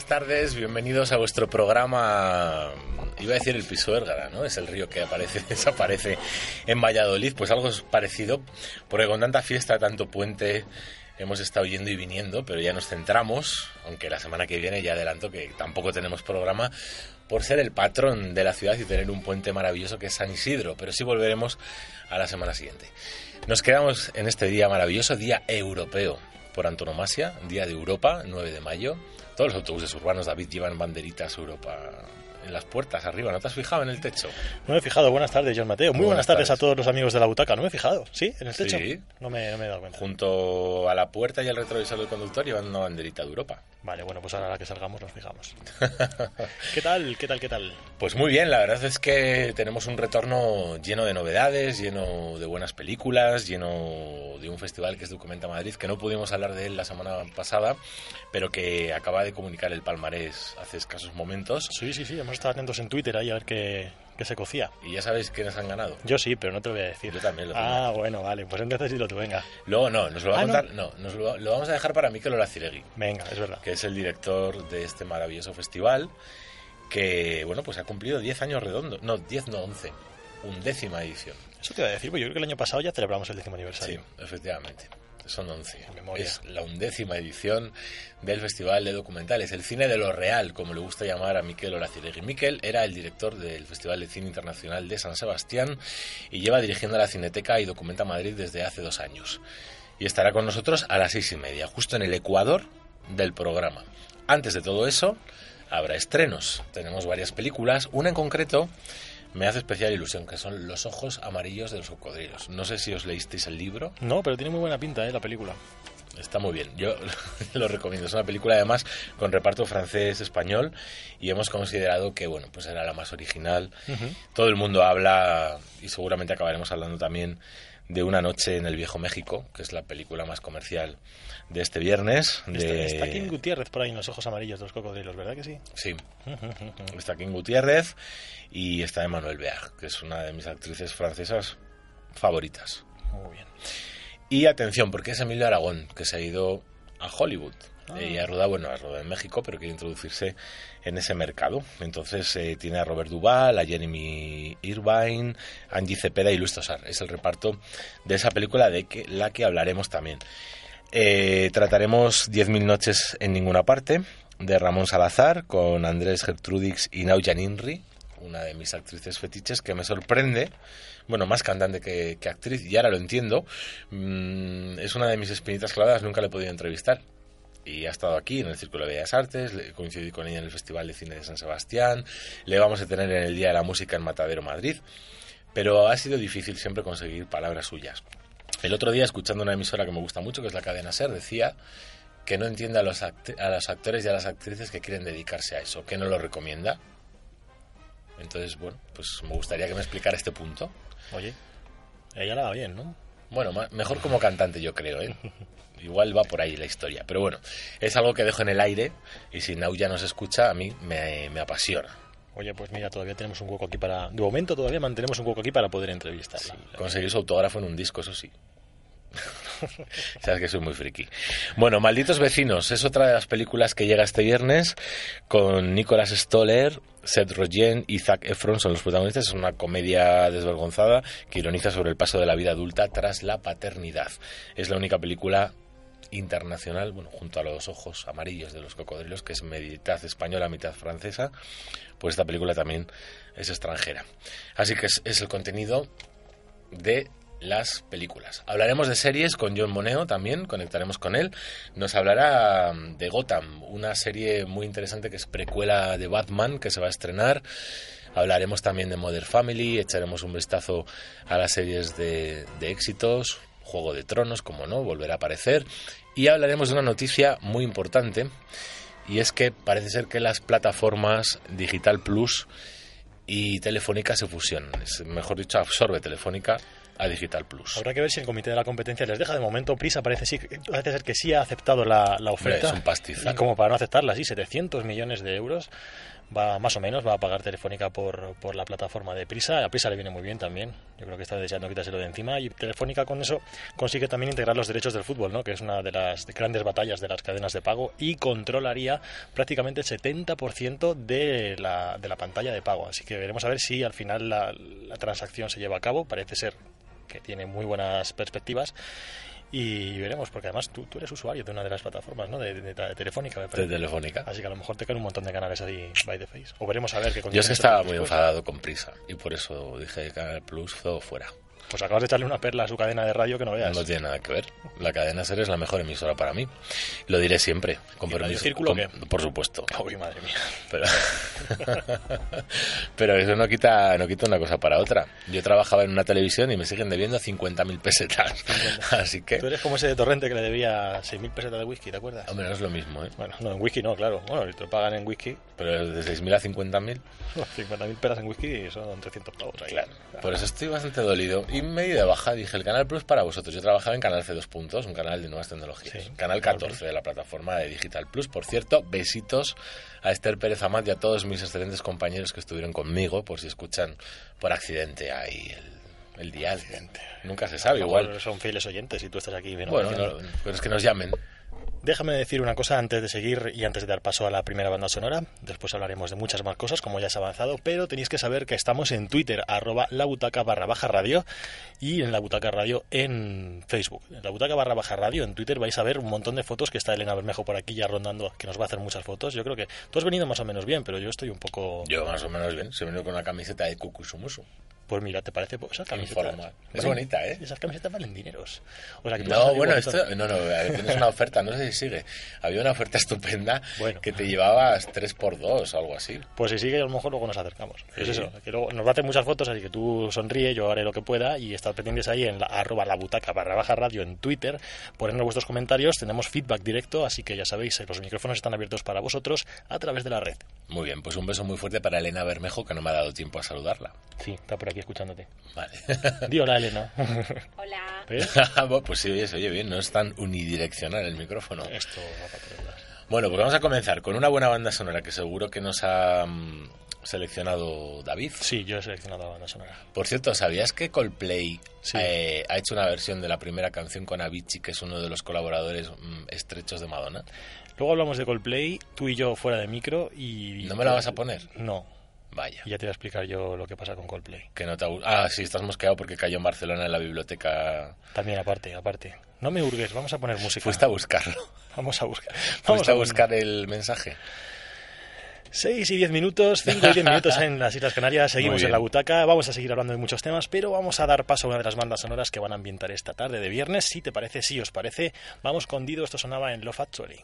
Buenas tardes, bienvenidos a vuestro programa. Iba a decir el piso Érgara, ¿no? Es el río que aparece, desaparece en Valladolid. Pues algo es parecido, porque con tanta fiesta, tanto puente, hemos estado yendo y viniendo, pero ya nos centramos, aunque la semana que viene ya adelanto que tampoco tenemos programa, por ser el patrón de la ciudad y tener un puente maravilloso que es San Isidro, pero sí volveremos a la semana siguiente. Nos quedamos en este día maravilloso, día europeo por antonomasia, día de Europa, 9 de mayo. Todos los autobuses urbanos, David, llevan banderitas Europa en las puertas arriba. ¿No te has fijado en el techo? No me he fijado. Buenas tardes, John Mateo. Muy, Muy buenas, buenas tardes, tardes. a todos los amigos de la butaca. No me he fijado. ¿Sí? ¿En el techo? Sí. No me, no me he dado cuenta. Junto a la puerta y al retrovisor del conductor llevan una banderita de Europa. Vale, bueno, pues ahora que salgamos nos fijamos. ¿Qué tal? ¿Qué tal? ¿Qué tal? Pues muy bien, la verdad es que tenemos un retorno lleno de novedades, lleno de buenas películas, lleno de un festival que es Documenta Madrid, que no pudimos hablar de él la semana pasada, pero que acaba de comunicar el palmarés hace escasos momentos. Sí, sí, sí. Hemos estado atentos en Twitter ahí a ver qué, qué se cocía. Y ya sabéis quiénes han ganado. Yo sí, pero no te lo voy a decir. Yo también lo tengo. Ah, bueno, vale. Pues entonces dilo tú, venga. Luego no, nos lo va a Ah, ¿no? contar, no, nos lo, lo vamos a dejar para Mikel Olaciregui, Venga, es verdad. que es el director de este maravilloso festival, que, bueno, pues ha cumplido 10 años redondos, no, 10 no, 11, undécima edición. Eso te iba a decir, porque yo creo que el año pasado ya celebramos el décimo Sí, aniversario. efectivamente. Son 11. En memoria. Es la undécima edición del Festival de Documentales, el cine de lo real, como le gusta llamar a Miquel Olaciregui. Miquel era el director del Festival de Cine Internacional de San Sebastián y lleva dirigiendo la Cineteca y Documenta Madrid desde hace dos años. Y estará con nosotros a las seis y media, justo en el ecuador del programa. Antes de todo eso, habrá estrenos. Tenemos varias películas, una en concreto me hace especial ilusión, que son Los ojos amarillos de los cocodrilos. No sé si os leísteis el libro. No, pero tiene muy buena pinta, ¿eh? La película. Está muy bien, yo lo recomiendo. Es una película además con reparto francés-español y hemos considerado que bueno, pues era la más original. Todo el mundo habla y seguramente acabaremos hablando también de Una noche en el Viejo México, que es la película más comercial de este viernes. Está, de- está King Gutiérrez por ahí en los ojos amarillos de los cocodrilos, ¿verdad que sí? Sí, está King Gutiérrez y está Emmanuel Beag, que es una de mis actrices francesas favoritas. Muy bien. Y atención, porque es Emilio Aragón, que se ha ido a Hollywood. Ah. Y ha rodado, bueno, ha rodado en México, pero quiere introducirse en ese mercado. Entonces eh, tiene a Robert Duvall, a Jeremy Irvine, Angie Cepeda y Luis Tosar. Es el reparto de esa película de que, la que hablaremos también. Eh, trataremos 10.000 noches en ninguna parte, de Ramón Salazar, con Andrés Gertrudix y Naujan Inri, una de mis actrices fetiches que me sorprende. Bueno, más cantante que, actriz, y ahora lo entiendo. Mm, es una de mis espinitas clavadas, nunca le he podido entrevistar. Y ha estado aquí en el Círculo de Bellas Artes, coincidí con ella en el Festival de Cine de San Sebastián, le vamos a tener en el Día de la Música en Matadero, Madrid. Pero ha sido difícil siempre conseguir palabras suyas. El otro día, escuchando una emisora que me gusta mucho, que es la cadena SER, decía que no entiende a los, a los actores y a las actrices que quieren dedicarse a eso, que no lo recomienda. Entonces, bueno, pues me gustaría que me explicara este punto. Oye, ella la va bien, ¿no? Bueno, mejor como cantante yo creo, ¿eh? Igual va por ahí la historia. Pero bueno, es algo que dejo en el aire y si Nau ya nos escucha, a mí me, me apasiona. Oye, pues mira, todavía tenemos un hueco aquí para... De momento todavía mantenemos un hueco aquí para poder entrevistarla. Conseguir su autógrafo en un disco, eso sí. Sabes que soy muy friki. Bueno, Malditos Vecinos es otra de las películas que llega este viernes con Nicolas Stoller, Seth Rogen y Zac Efron son los protagonistas. Es una comedia desvergonzada que ironiza sobre el paso de la vida adulta tras la paternidad. Es la única película internacional, bueno, junto a los ojos amarillos de los cocodrilos, que es mitad española, mitad francesa, pues esta película también es extranjera. Así que es, es el contenido de las películas. Hablaremos de series con John Moneo también, conectaremos con él. Nos hablará mm, de Gotham, una serie muy interesante que es precuela de Batman que se va a estrenar. Hablaremos también de Mother Family, echaremos un vistazo a las series de, de éxitos, Juego de Tronos, como no, volverá a aparecer. Y hablaremos de una noticia muy importante, y es que parece ser que las plataformas Digital Plus y Telefónica se fusionan. Es, mejor dicho, absorbe Telefónica a Digital Plus. Habrá que ver si el Comité de la Competencia les deja de momento. Prisa parece, sí, parece ser que sí ha aceptado la, la oferta. Es un pastizal. Y como para no aceptarla, sí, 700 millones de euros va más o menos va a pagar Telefónica por, por la plataforma de Prisa. A Prisa le viene muy bien también. Yo creo que está deseando quitárselo de encima y Telefónica con eso consigue también integrar los derechos del fútbol, ¿no? que es una de las grandes batallas de las cadenas de pago y controlaría prácticamente el 70% de la, de la pantalla de pago. Así que veremos a ver si al final la, la transacción se lleva a cabo. Parece ser que tiene muy buenas perspectivas y veremos, porque además tú, tú, eres usuario de una de las plataformas, ¿no? De, de, de Telefónica, me De Telefónica. Así que a lo mejor te caen un montón de canales así by the face. O veremos a ver qué Yo es que estaba muy enfadado con prisa y por eso dije que Canal Plus todo fuera. Pues acabas de echarle una perla a su cadena de radio que no veas. No tiene nada que ver. La cadena SER es la mejor emisora para mí. Lo diré siempre. Con ¿Y permiso. Círculo con? Por supuesto. Uy, madre mía. Pero, pero eso no quita, no quita una cosa para otra. Yo trabajaba en una televisión y me siguen debiendo 50.000 pesetas. 50. Así que... Tú eres como ese de Torrente que le debía 6.000 pesetas de whisky, ¿te acuerdas? Hombre, no es lo mismo, ¿eh? Bueno, no, en whisky no, claro. Bueno, te lo pagan en whisky... Pero de 6.000 a 50.000... 50.000 peras en whisky son 300 pavos. Ahí. Claro. Por eso estoy bastante dolido. Y medio de baja dije, el Canal Plus para vosotros. Yo trabajaba en Canal C2 Puntos, un canal de nuevas tecnologías. Sí, canal 14 de la plataforma de Digital Plus. Por cierto, besitos a Esther Pérez Amat y a todos mis excelentes compañeros que estuvieron conmigo, por si escuchan por accidente ahí el, el dial. Accidente. Nunca se sabe, igual. Son fieles oyentes y tú estás aquí. Bueno, bueno no, pero es que nos llamen. Déjame decir una cosa antes de seguir y antes de dar paso a la primera banda sonora. Después hablaremos de muchas más cosas, como ya has avanzado, pero tenéis que saber que estamos en Twitter, arroba la butaca barra baja radio, y en la butaca radio en Facebook. En la butaca barra baja radio en Twitter vais a ver un montón de fotos que está Elena Bermejo por aquí ya rondando, que nos va a hacer muchas fotos. Yo creo que tú has venido más o menos bien, pero yo estoy un poco... Yo más o menos bien, se venido con una camiseta de Kukusumusu. Pues mira, ¿te parece? Pues esas camisetas. Es bonita, ¿eh? Esas camisetas valen dineros. O sea, que no, bueno, esto, no, no, tienes una oferta, no sé si sigue. Había una oferta estupenda bueno. que te llevabas 3x2 o algo así. Pues si sigue, a lo mejor luego nos acercamos. Sí. Es eso, que luego nos va a hacer muchas fotos, así que tú sonríe, yo haré lo que pueda y estad pendientes ahí en la, arroba la butaca barra baja radio en Twitter, ponernos vuestros comentarios, tenemos feedback directo, así que ya sabéis, los micrófonos están abiertos para vosotros a través de la red. Muy bien, pues un beso muy fuerte para Elena Bermejo, que no me ha dado tiempo a saludarla. Sí, está por aquí escuchándote. Vale. Di hola, Elena. Hola. pues sí, oye, se oye bien, no es tan unidireccional el micrófono. Esto va para. Bueno, pues vamos a comenzar con una buena banda sonora que seguro que nos ha um, seleccionado David. Sí, yo he seleccionado la banda sonora. Por cierto, ¿sabías que Coldplay sí. eh, ha hecho una versión de la primera canción con Avicii, que es uno de los colaboradores um, estrechos de Madonna? Luego hablamos de Coldplay, tú y yo fuera de micro y... ¿No me la vas a poner? No. Vaya. Y ya te voy a explicar yo lo que pasa con Coldplay. Que no te Ah, sí, estás mosqueado porque cayó en Barcelona en la biblioteca. También, aparte, aparte. No me hurgues, vamos a poner música. Fuiste a buscarlo. Vamos a buscar. Vamos a, buscar el mensaje. 6 y 10 minutos, 5 y 10 minutos en las Islas Canarias, seguimos en la butaca, vamos a seguir hablando de muchos temas, pero vamos a dar paso a una de las bandas sonoras que van a ambientar esta tarde de viernes. Si te parece, si os parece, vamos con Dido, esto sonaba en Love Actually.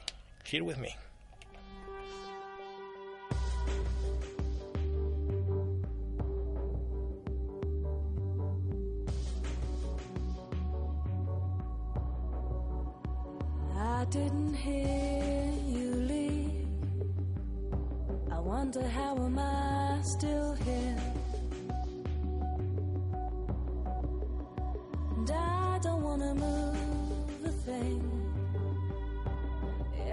Here with me. I didn't hear you leave. I wonder how am I still here? And I don't wanna move a thing.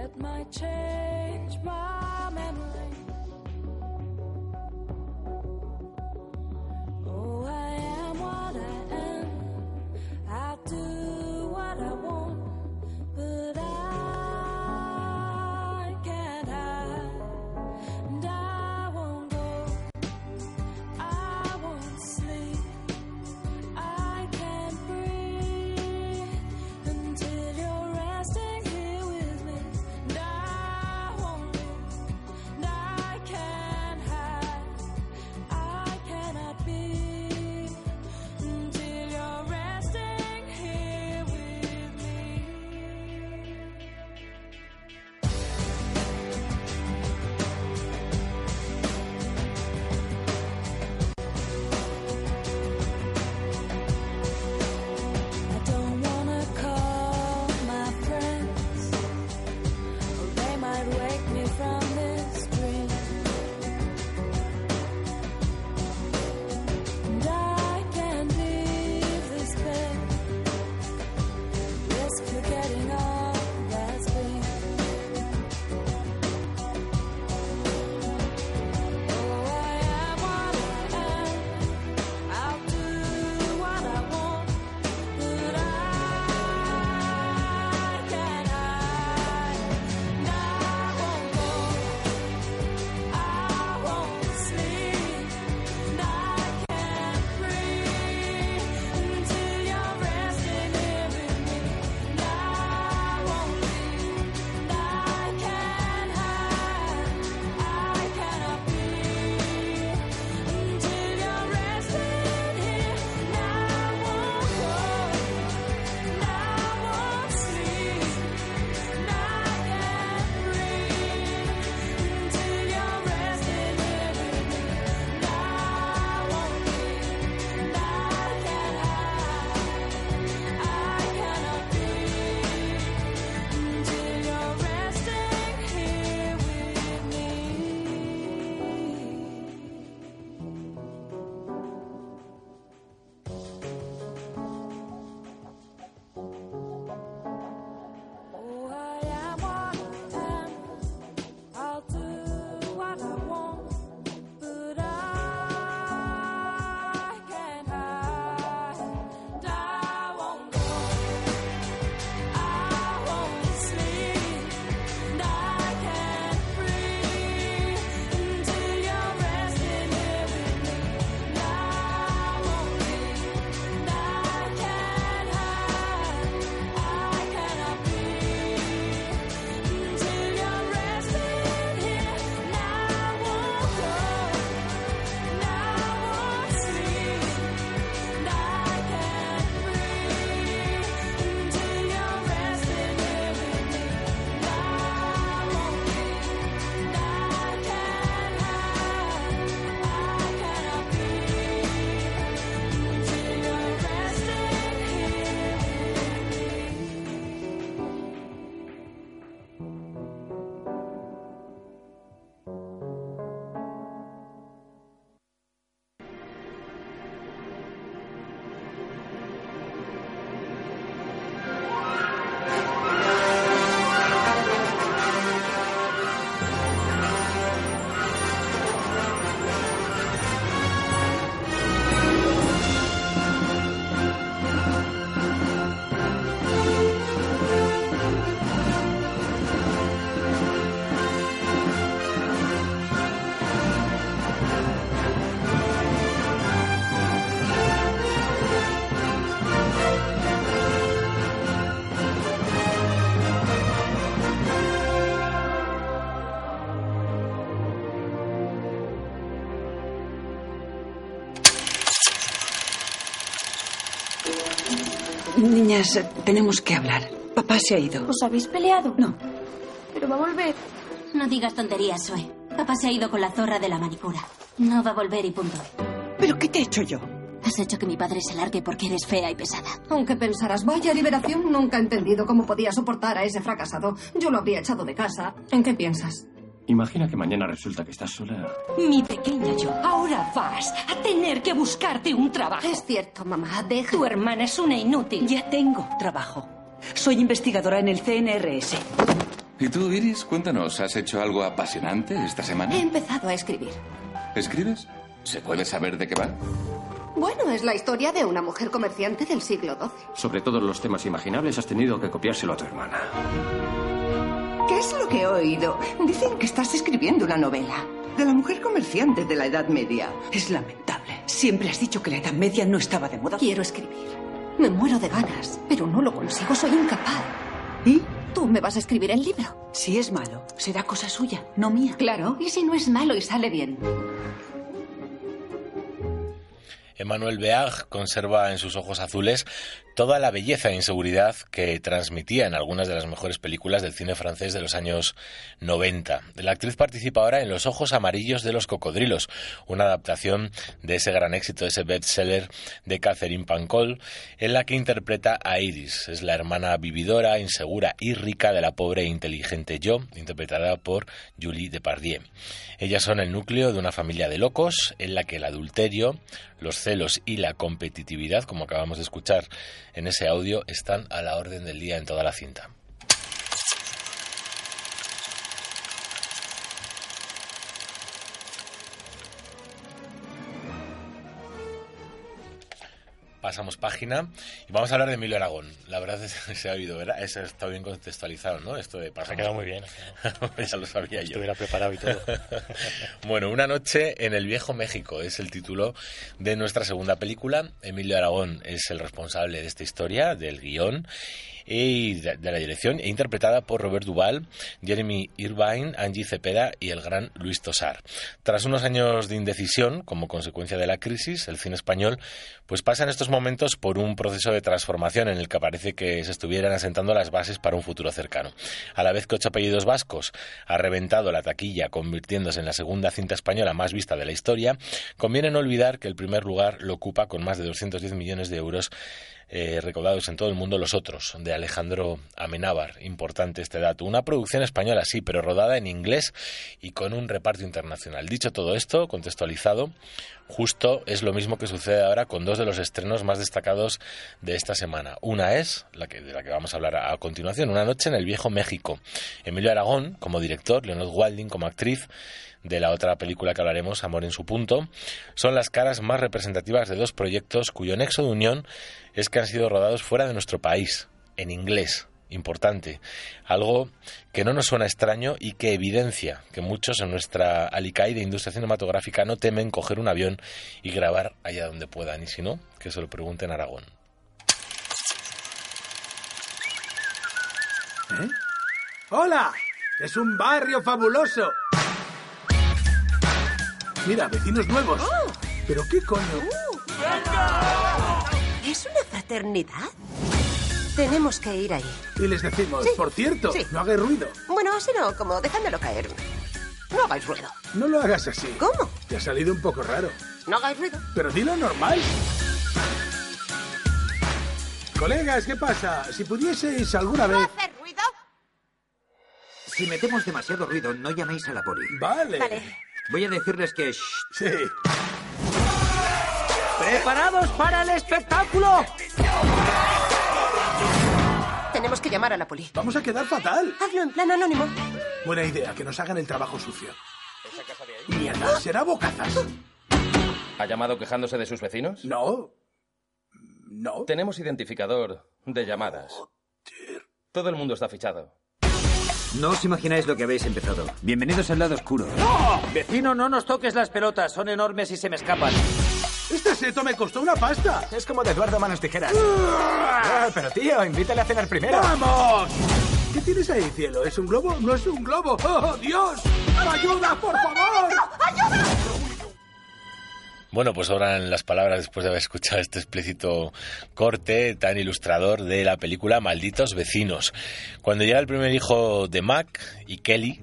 It might change my memory. Oh, I am what I am. I'll do what I want. Niñas, tenemos que hablar. Papá se ha ido. ¿Os habéis peleado? No. Pero va a volver. No digas tonterías, Zoe. Papá se ha ido con la zorra de la manicura. No va a volver y punto. ¿Pero qué te he hecho yo? Has hecho que mi padre se largue porque eres fea y pesada. Aunque pensarás, vaya liberación, nunca he entendido cómo podía soportar a ese fracasado. Yo lo habría echado de casa. ¿En qué piensas? Imagina que mañana resulta que estás sola. Mi pequeña yo, ahora vas a tener que buscarte un trabajo. Es cierto, mamá, deja. Tu hermana es una inútil. Ya tengo trabajo. Soy investigadora en el CNRS. ¿Y tú, Iris? Cuéntanos, ¿has hecho algo apasionante esta semana? He empezado a escribir. ¿Escribes? ¿Se puede saber de qué va? Bueno, es la historia de una mujer comerciante del siglo XII. Sobre todos los temas imaginables has tenido que copiárselo a tu hermana. ¿Qué es lo que he oído? Dicen que estás escribiendo una novela. De la mujer comerciante de la Edad Media. Es lamentable. Siempre has dicho que la Edad Media no estaba de moda. Quiero escribir. Me muero de ganas, pero no lo consigo, soy incapaz. ¿Y? Tú me vas a escribir el libro. Si es malo, será cosa suya, no mía. Claro, y si no es malo y sale bien. Emmanuel Beag conserva en sus ojos azules toda la belleza e inseguridad que transmitía en algunas de las mejores películas del cine francés de los años 90. La actriz participa ahora en Los ojos amarillos de los cocodrilos, una adaptación de ese gran éxito, ese bestseller de Catherine Pancol, en la que interpreta a Iris. Es la hermana vividora, insegura y rica de la pobre e inteligente Jo, interpretada por Julie Depardieu. Ellas son el núcleo de una familia de locos en la que el adulterio, los celos y la competitividad, como acabamos de escuchar en ese audio, están a la orden del día en toda la cinta. Pasamos página y vamos a hablar de Emilio Aragón. La verdad es que se ha oído, ¿verdad? Eso está bien contextualizado, ¿no? Esto de Se ha quedado muy bien. ya lo sabía yo. Estuviera preparado y todo. bueno, Una noche en el viejo México es el título de nuestra segunda película. Emilio Aragón es el responsable de esta historia, del guion y de, de la dirección, e interpretada por Robert Duval, Jeremy Irvine, Angie Cepeda y el gran Luis Tosar. Tras unos años de indecisión, como consecuencia de la crisis, el cine español pues pasa en estos momentos por un proceso de transformación en el que parece que se estuvieran asentando las bases para un futuro cercano. A la vez que Ocho apellidos vascos ha reventado la taquilla, convirtiéndose en la segunda cinta española más vista de la historia, conviene no olvidar que el primer lugar lo ocupa con más de 210 millones de euros eh, recaudados en todo el mundo Los Otros, de Alejandro Amenábar. Importante este dato. Una producción española, sí, pero rodada en inglés y con un reparto internacional. Dicho todo esto, contextualizado, justo es lo mismo que sucede ahora con dos de los estrenos más destacados de esta semana. Una es, la que, de la que vamos a hablar a, continuación, Una noche en el viejo México. Emilio Aragón como director, Leonard Walding como actriz, de la otra película que hablaremos, Amor en su punto, son las caras más representativas de dos proyectos cuyo nexo de unión es que han sido rodados fuera de nuestro país, en inglés. Importante. Algo que no nos suena extraño y que evidencia que muchos en nuestra alicaída industria cinematográfica no temen coger un avión y grabar allá donde puedan. Y si no, que se lo pregunten a Aragón. ¿Eh? ¡Hola! Es un barrio fabuloso. Mira, vecinos nuevos. ¿Pero qué coño? ¿Es una fraternidad? Tenemos que ir ahí. Y les decimos, Sí. por cierto, Sí. no hagáis ruido. Bueno, así no, como dejándolo caer. No hagáis ruido. No lo hagas así. ¿Cómo? Te ha salido un poco raro. No hagáis ruido. Pero dilo normal. Colegas, ¿qué pasa? Si pudieseis alguna vez... hacer ruido? Si metemos demasiado ruido, no llaméis a la poli. Vale. Vale. Voy a decirles que... shh, Sí. ¡Preparados para el espectáculo! Tenemos que llamar a la poli. Vamos a quedar fatal. Hazlo en plan anónimo. Buena idea, que nos hagan el trabajo sucio. Mierda, será bocazas. ¿Ha llamado quejándose de sus vecinos? No. No. Tenemos identificador de llamadas. Todo el mundo está fichado. No os imagináis lo que habéis empezado. Bienvenidos al lado oscuro. Vecino, no nos toques las pelotas, son enormes y se me escapan. Este seto me costó una pasta. Es como de Eduardo Manos Tijeras. Ah, pero tío, invítale a cenar primero. ¡Vamos! ¿Qué tienes ahí, cielo? ¿Es un globo? ¡No es un globo! ¡Oh, Dios! ¡Ayuda, por favor! Bueno, pues sobran las palabras después de haber escuchado este explícito corte tan ilustrador de la película Malditos Vecinos. Cuando llega el primer hijo de Mac y Kelly,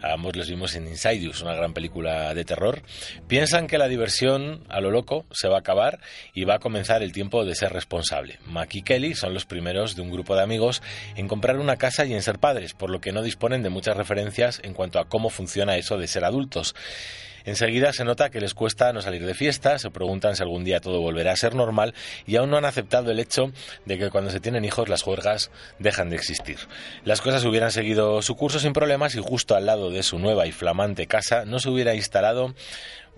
ambos los vimos en Insidious, una gran película de terror, piensan que la diversión a lo loco se va a acabar y va a comenzar el tiempo de ser responsable. Mac y Kelly son los primeros de un grupo de amigos en comprar una casa y en ser padres, por lo que no disponen de muchas referencias en cuanto a cómo funciona eso de ser adultos. Enseguida se nota que les cuesta no salir de fiesta, se preguntan si algún día todo volverá a ser normal y aún no han aceptado el hecho de que cuando se tienen hijos las juergas dejan de existir. Las cosas hubieran seguido su curso sin problemas y justo al lado de su nueva y flamante casa no se hubiera instalado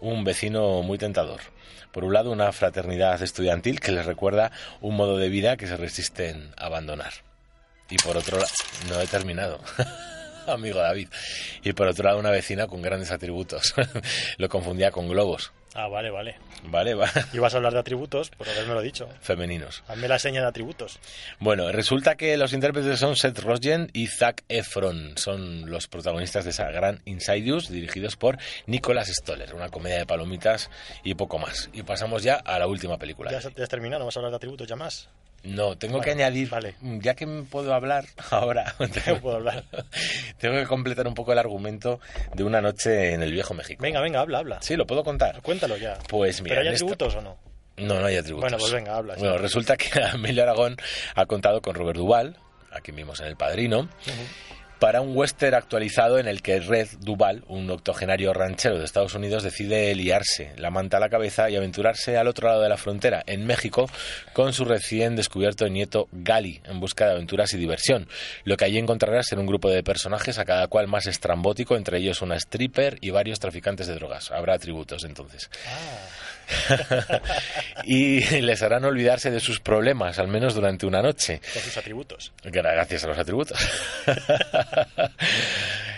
un vecino muy tentador. Por un lado, una fraternidad estudiantil que les recuerda un modo de vida que se resisten a abandonar. Y por otro lado, no he terminado. amigo David. Y por otro lado, una vecina con grandes atributos. lo confundía con globos. Ah, vale, vale. Vale, va. Ibas a hablar de atributos, por haberme lo dicho. Femeninos. Hazme la seña de atributos. Bueno, resulta que los intérpretes son Seth Rogen y Zac Efron. Son los protagonistas de esa gran Insidious, dirigidos por Nicholas Stoller. Una comedia de palomitas y poco más. Y pasamos ya a la última película. ¿Ya, ya has terminado? ¿No vas a hablar de atributos ya más? No, tengo que añadir, vale. ya que puedo hablar ahora, tengo, puedo hablar. tengo que completar un poco el argumento de una noche en el viejo México. Venga, venga, habla, habla. Sí, lo puedo contar. Cuéntalo ya. Pues mira. ¿Pero hay atributos o no? No, no hay atributos. Bueno, pues venga, habla. Bueno, resulta que Emilio Aragón ha contado con Robert Duval, a quien vimos en El Padrino, uh -huh para un western actualizado en el que Red Duval, un octogenario ranchero de Estados Unidos, decide liarse la manta a la cabeza y aventurarse al otro lado de la frontera, en México, con su recién descubierto nieto Gali, en busca de aventuras y diversión. Lo que allí encontrará será un grupo de personajes, a cada cual más estrambótico, entre ellos una stripper y varios traficantes de drogas. Habrá atributos entonces. Ah. y les harán olvidarse de sus problemas, al menos durante una noche. Con sus atributos. Gracias a los atributos.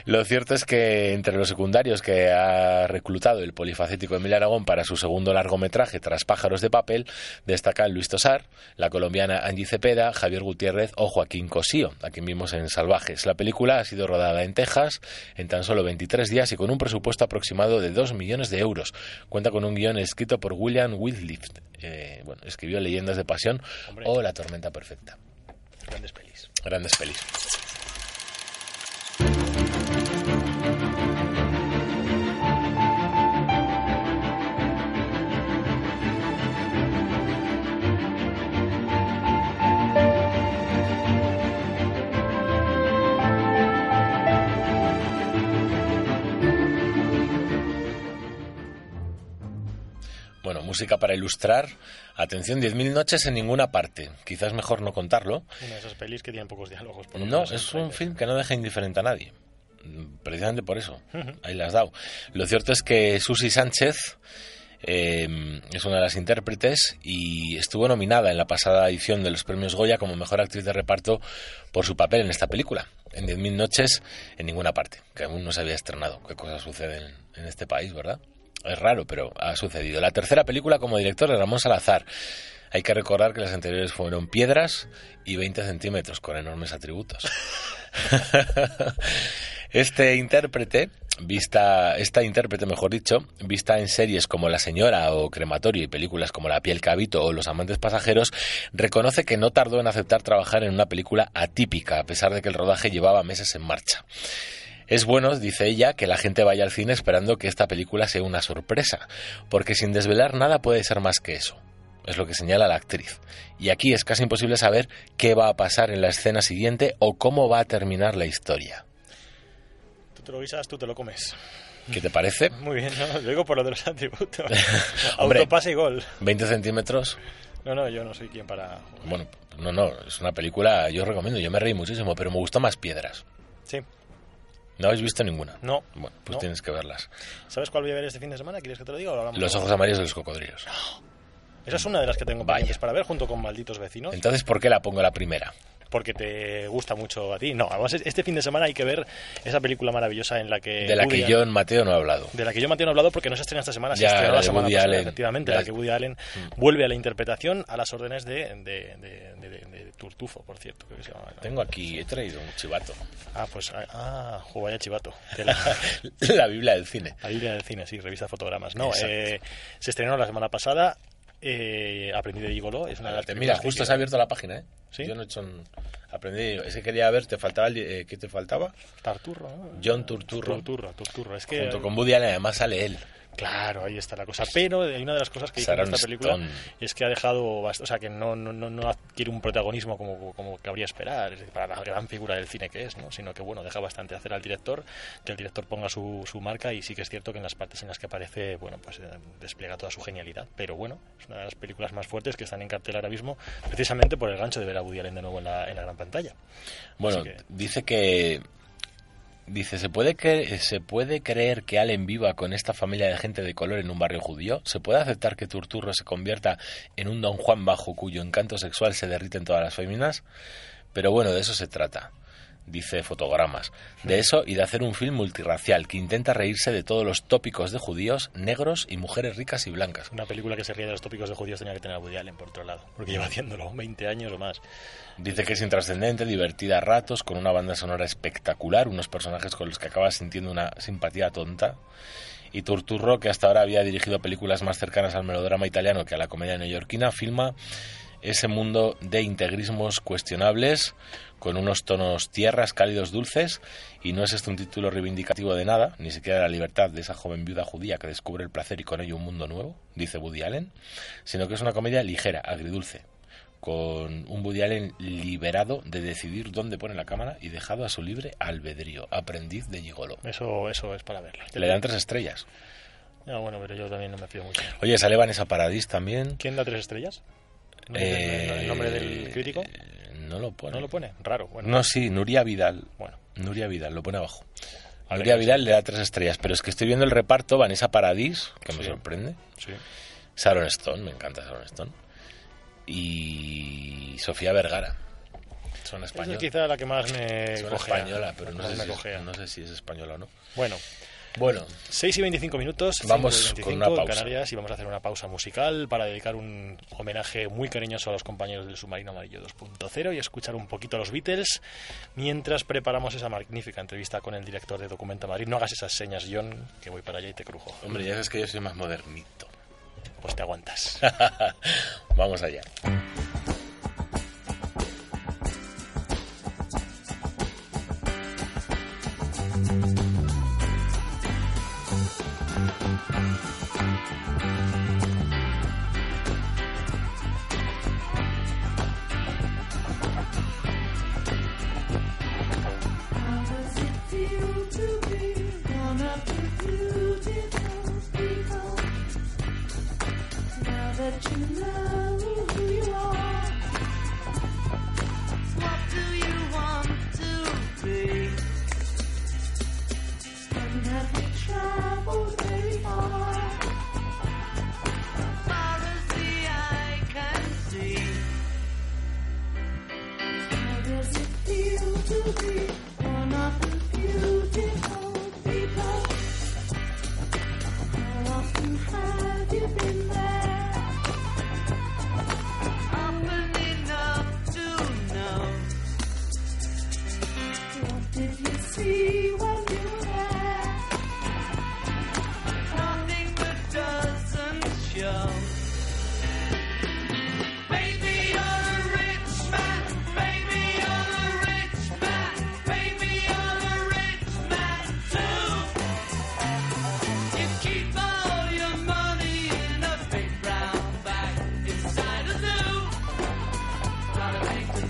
Lo cierto es que entre los secundarios que ha reclutado el polifacético Emilio Aragón para su segundo largometraje tras Pájaros de Papel, destacan Luis Tosar, la colombiana Angie Cepeda, Javier Gutiérrez o Joaquín Cosío, a quien vimos en Salvajes. La película ha sido rodada en Texas en tan solo 23 días y con un presupuesto aproximado de 2 millones de euros. Cuenta con un guion escrito por William Whitlift. Eh, bueno, escribió Leyendas de Pasión Hombre. o La Tormenta Perfecta. Grandes pelis. Grandes pelis. Música para ilustrar. Atención, 10.000 noches en ninguna parte. Quizás mejor no contarlo. Una de esas pelis que tienen pocos diálogos. Por No, en es un film que no deja indiferente a nadie. Precisamente por eso. Ahí las dado. Lo cierto es que Susi Sánchez eh, es una de las intérpretes y estuvo nominada en la pasada edición de los premios Goya como mejor actriz de reparto por su papel en esta película. En 10.000 noches en ninguna parte, que aún no se había estrenado. ¿Qué cosas suceden en este país, verdad? Es raro, pero ha sucedido. La tercera película como director de Ramón Salazar. Hay que recordar que las anteriores fueron Piedras y 20 centímetros, con enormes atributos. Este intérprete, vista, esta intérprete, mejor dicho, vista en series como La Señora o Crematorio y películas como La piel cabito o Los amantes pasajeros, reconoce que no tardó en aceptar trabajar en una película atípica, a pesar de que el rodaje llevaba meses en marcha. Es bueno, dice ella, que la gente vaya al cine esperando que esta película sea una sorpresa, porque sin desvelar nada puede ser más que eso. Es lo que señala la actriz. Y aquí es casi imposible saber qué va a pasar en la escena siguiente o cómo va a terminar la historia. Tú te lo guisas, tú te lo comes. ¿Qué te parece? Muy bien, ¿no? Lo digo por lo de los atributos. Hombre. Autopase y gol. 20 centímetros. No, no, yo no soy quien para... Bueno, no, no, es una película, yo recomiendo, yo me reí muchísimo, pero me gustó más Piedras. Sí. ¿No habéis visto ninguna? No. Bueno, pues No. tienes que verlas. ¿Sabes cuál voy a ver este fin de semana? ¿Quieres que te lo diga o lo hablamos Los ojos amarillos de los cocodrilos. Esa es una de las que tengo Vaya. pendientes para ver junto con Malditos Vecinos. Entonces, ¿por qué la pongo la primera? porque te gusta mucho a ti. No, además este fin de semana hay que ver esa película maravillosa en la que... De la Woody que Allen- yo en Mateo no he hablado. de la que yo Mateo no he hablado porque no se estrena esta semana, se Ya, estrenó la la semana Woody pasada, Allen. efectivamente, Ya. la que Woody Allen Mm. vuelve a la interpretación a las órdenes de, de, de, de- Turtufo, por cierto, creo que se llama. Tengo aquí, he traído un chivato. Ah, pues, ah, vaya chivato. La, la Biblia del cine. La Biblia del cine, sí, revista Fotogramas. No, eh, se estrenó la semana pasada. Eh, Aprendí de Gigolo, es una de las Mira, justo que- se ha abierto la página, ¿eh? ¿Sí? Yo no he hecho un... Aprendí... Ese quería ver, te faltaba... el- eh, ¿Qué te faltaba? Tarturro, ¿no? John Turturro. Turturro, Turturro. Es que Junto con Woody Allen, además sale él. Claro, ahí está la cosa. Pero hay una de las cosas que dice esta película Stone. es que ha dejado, o sea, que no, no, no, no adquiere un protagonismo como, como cabría esperar, para la gran figura del cine que es, ¿no? Sino que, bueno, deja bastante hacer al director, que el director ponga su, su marca y sí que es cierto que en las partes en las que aparece, bueno, pues eh, despliega toda su genialidad. Pero bueno, es una de las películas más fuertes que están en cartel ahora mismo, precisamente por el gancho de ver a Woody Allen de nuevo en la, en la gran pantalla. Bueno, que- dice que... Dice, ¿se puede, cre- ¿se puede creer que Allen viva con esta familia de gente de color en un barrio judío? ¿Se puede aceptar que Turturro se convierta en un don Juan bajo cuyo encanto sexual se derrite en todas las féminas? Pero bueno, de eso se trata, dice Fotogramas. De eso y de hacer un film multirracial que intenta reírse de todos los tópicos de judíos, negros y mujeres ricas y blancas. Una película que se ríe de los tópicos de judíos tenía que tener a Woody Allen, por otro lado, porque lleva haciéndolo 20 años o más. Dice que es intrascendente, divertida a ratos, con una banda sonora espectacular, unos personajes con los que acabas sintiendo una simpatía tonta. Y Turturro, que hasta ahora había dirigido películas más cercanas al melodrama italiano que a la comedia neoyorquina, filma ese mundo de integrismos cuestionables con unos tonos tierras, cálidos, dulces, y no es este un título reivindicativo de nada, ni siquiera de la libertad de esa joven viuda judía que descubre el placer y con ello un mundo nuevo, dice Woody Allen, sino que es una comedia ligera, agridulce, con un Woody Allen liberado de decidir dónde pone la cámara y dejado a su libre albedrío, aprendiz de gigolo. Eso, eso es para verla. Le dan tres estrellas. No, bueno, pero yo también no me fío mucho. Oye, sale Vanessa Paradis también. ¿Quién da tres estrellas? ¿No Eh, ¿El nombre del crítico? No lo pone. ¿No lo pone? Raro. Bueno, No, sí, Nuria Vidal. Bueno. Nuria Vidal, lo pone abajo. Vale, Nuria Vidal le da tres estrellas, pero es que estoy viendo el reparto, Vanessa Paradis, que me sorprende. Sí. Sharon Stone, me encanta Sharon Stone. Y Sofía Vergara. Son Esa es quizá la que más me Son española, pero no sé, me si es, no sé si es española o no. Bueno, Bueno, 6 y 25 minutos, Vamos 5 y con 25 una pausa. Canarias y vamos a hacer una pausa musical para dedicar un homenaje muy cariñoso a los compañeros del Submarino Amarillo 2.0 y escuchar un poquito a los Beatles mientras preparamos esa magnífica entrevista con el director de Documenta Madrid. No hagas esas señas, John, que voy para allá y te crujo. hombre, ya sabes que yo soy más modernito. Pues te aguantas. Vamos allá.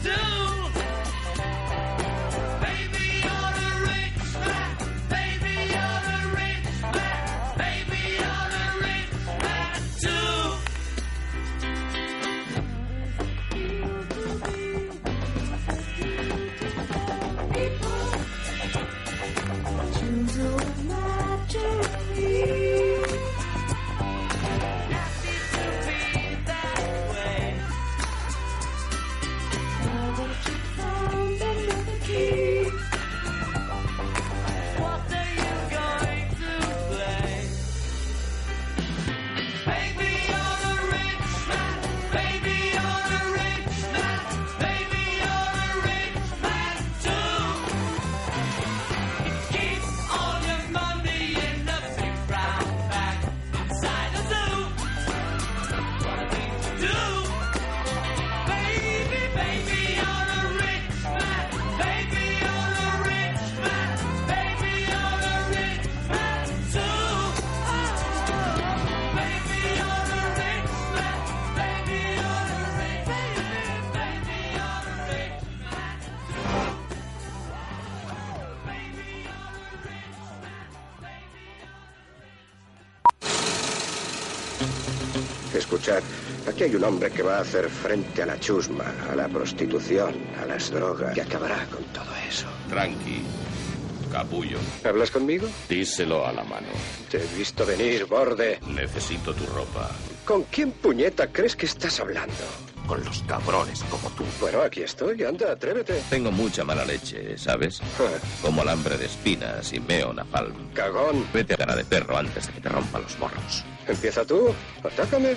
Do. Aquí hay un hombre que va a hacer frente a la chusma, a la prostitución, a las drogas, y acabará con todo eso. Tranqui, capullo. ¿Hablas conmigo? Díselo a la mano. Te he visto venir, borde. Necesito tu ropa. ¿Con quién puñeta crees que estás hablando? Con los cabrones como tú. Bueno, aquí estoy, anda, atrévete. Tengo mucha mala leche, ¿sabes? Como alambre de espinas y meo napalm. Cagón. Vete a cara de perro antes de que te rompa los morros. Empieza tú, atácame.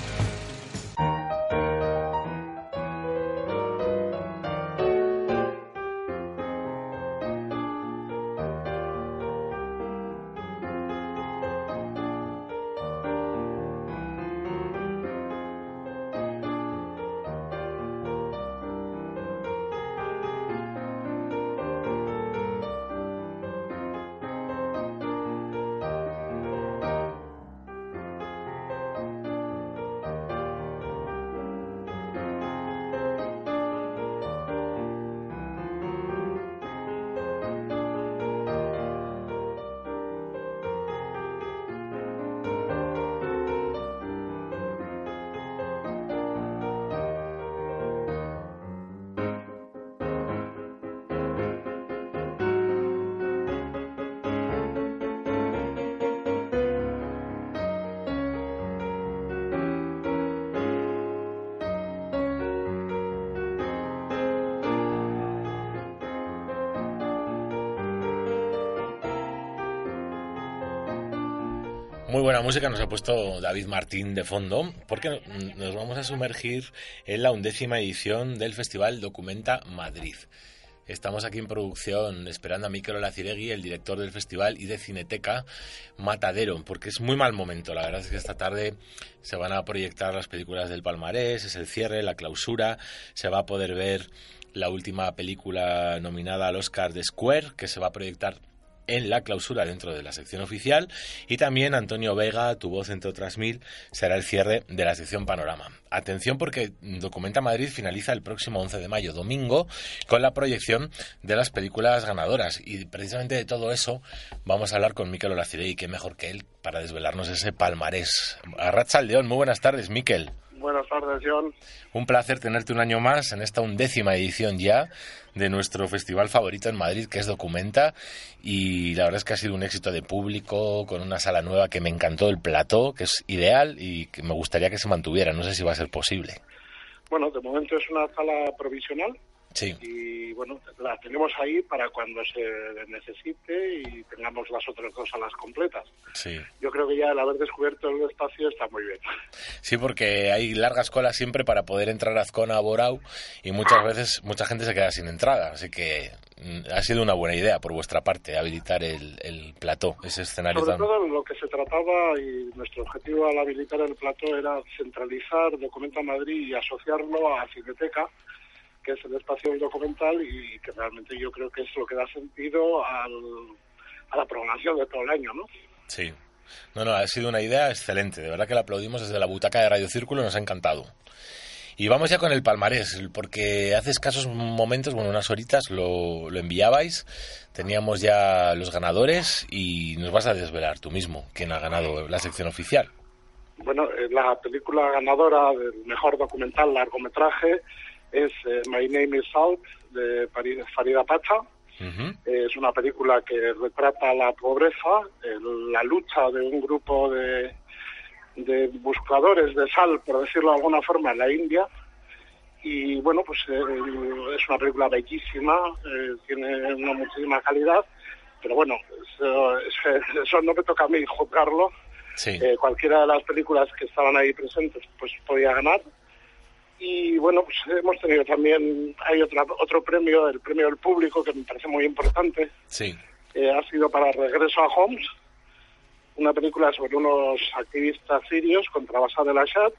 Buena música nos ha puesto David Martín de fondo, porque nos vamos a sumergir en la undécima edición del Festival Documenta Madrid. Estamos aquí en producción esperando a Mikel Olaciregui, el director del festival, y de Cineteca Matadero, porque es muy mal momento. La verdad es que esta tarde se van a proyectar las películas del Palmarés, es el cierre, la clausura, se va a poder ver la última película nominada al Oscar de Square, que se va a proyectar en la clausura dentro de la sección oficial y también Antonio Vega, tu voz entre otras mil, será el cierre de la sección Panorama. Atención porque Documenta Madrid finaliza el próximo 11 de mayo, domingo, con la proyección de las películas ganadoras y precisamente de todo eso vamos a hablar con Miquel Olacirey, que mejor que él para desvelarnos ese palmarés. Arracha León, muy buenas tardes, Miquel. Buenas tardes, John. Un placer tenerte un año más en esta undécima edición ya de nuestro festival favorito en Madrid, que es Documenta. Y la verdad es que ha sido un éxito de público, con una sala nueva que me encantó, el plató, que es ideal y que me gustaría que se mantuviera. No sé si va a ser posible. Bueno, de momento es una sala provisional Sí. y bueno, la tenemos ahí para cuando se necesite y tengamos las otras dos salas completas. Sí. Yo creo que ya el haber descubierto el espacio está muy bien. Sí, porque hay largas colas siempre para poder entrar a Azcona a Borau y muchas veces mucha gente se queda sin entrada. Así que mm, ha sido una buena idea por vuestra parte habilitar el, el plató, ese escenario Sobre tan... todo lo que se trataba y nuestro objetivo al habilitar el plató era centralizar Documenta Madrid y asociarlo a Cineteca, que es el espacio del documental y que realmente yo creo que es lo que da sentido al, a la programación de todo el año, ¿no? Sí. No, no, ha sido una idea excelente. De verdad que la aplaudimos desde la butaca de Radio Círculo, nos ha encantado. Y vamos ya con el palmarés, porque hace escasos momentos, bueno, unas horitas lo, lo enviabais, teníamos ya los ganadores y nos vas a desvelar tú mismo quién ha ganado la sección oficial. Bueno, eh, la película ganadora del mejor documental largometraje es eh, My Name is Out de Farida Pacha. Eh, Es una película que retrata la pobreza, el- la lucha de un grupo de, de buscadores de sal, por decirlo de alguna forma, en la India. Y bueno, pues eh, es una película bellísima, eh, tiene una muchísima calidad, pero bueno, eso, no me toca a mí juzgarlo. Sí. Cualquiera de las películas que estaban ahí presentes pues podía ganar. Y bueno, pues hemos tenido también, hay otra, otro premio, el premio del público, que me parece muy importante. Sí. Eh, ha sido para Regreso a Homs, una película sobre unos activistas sirios contra Bashar el-Assad,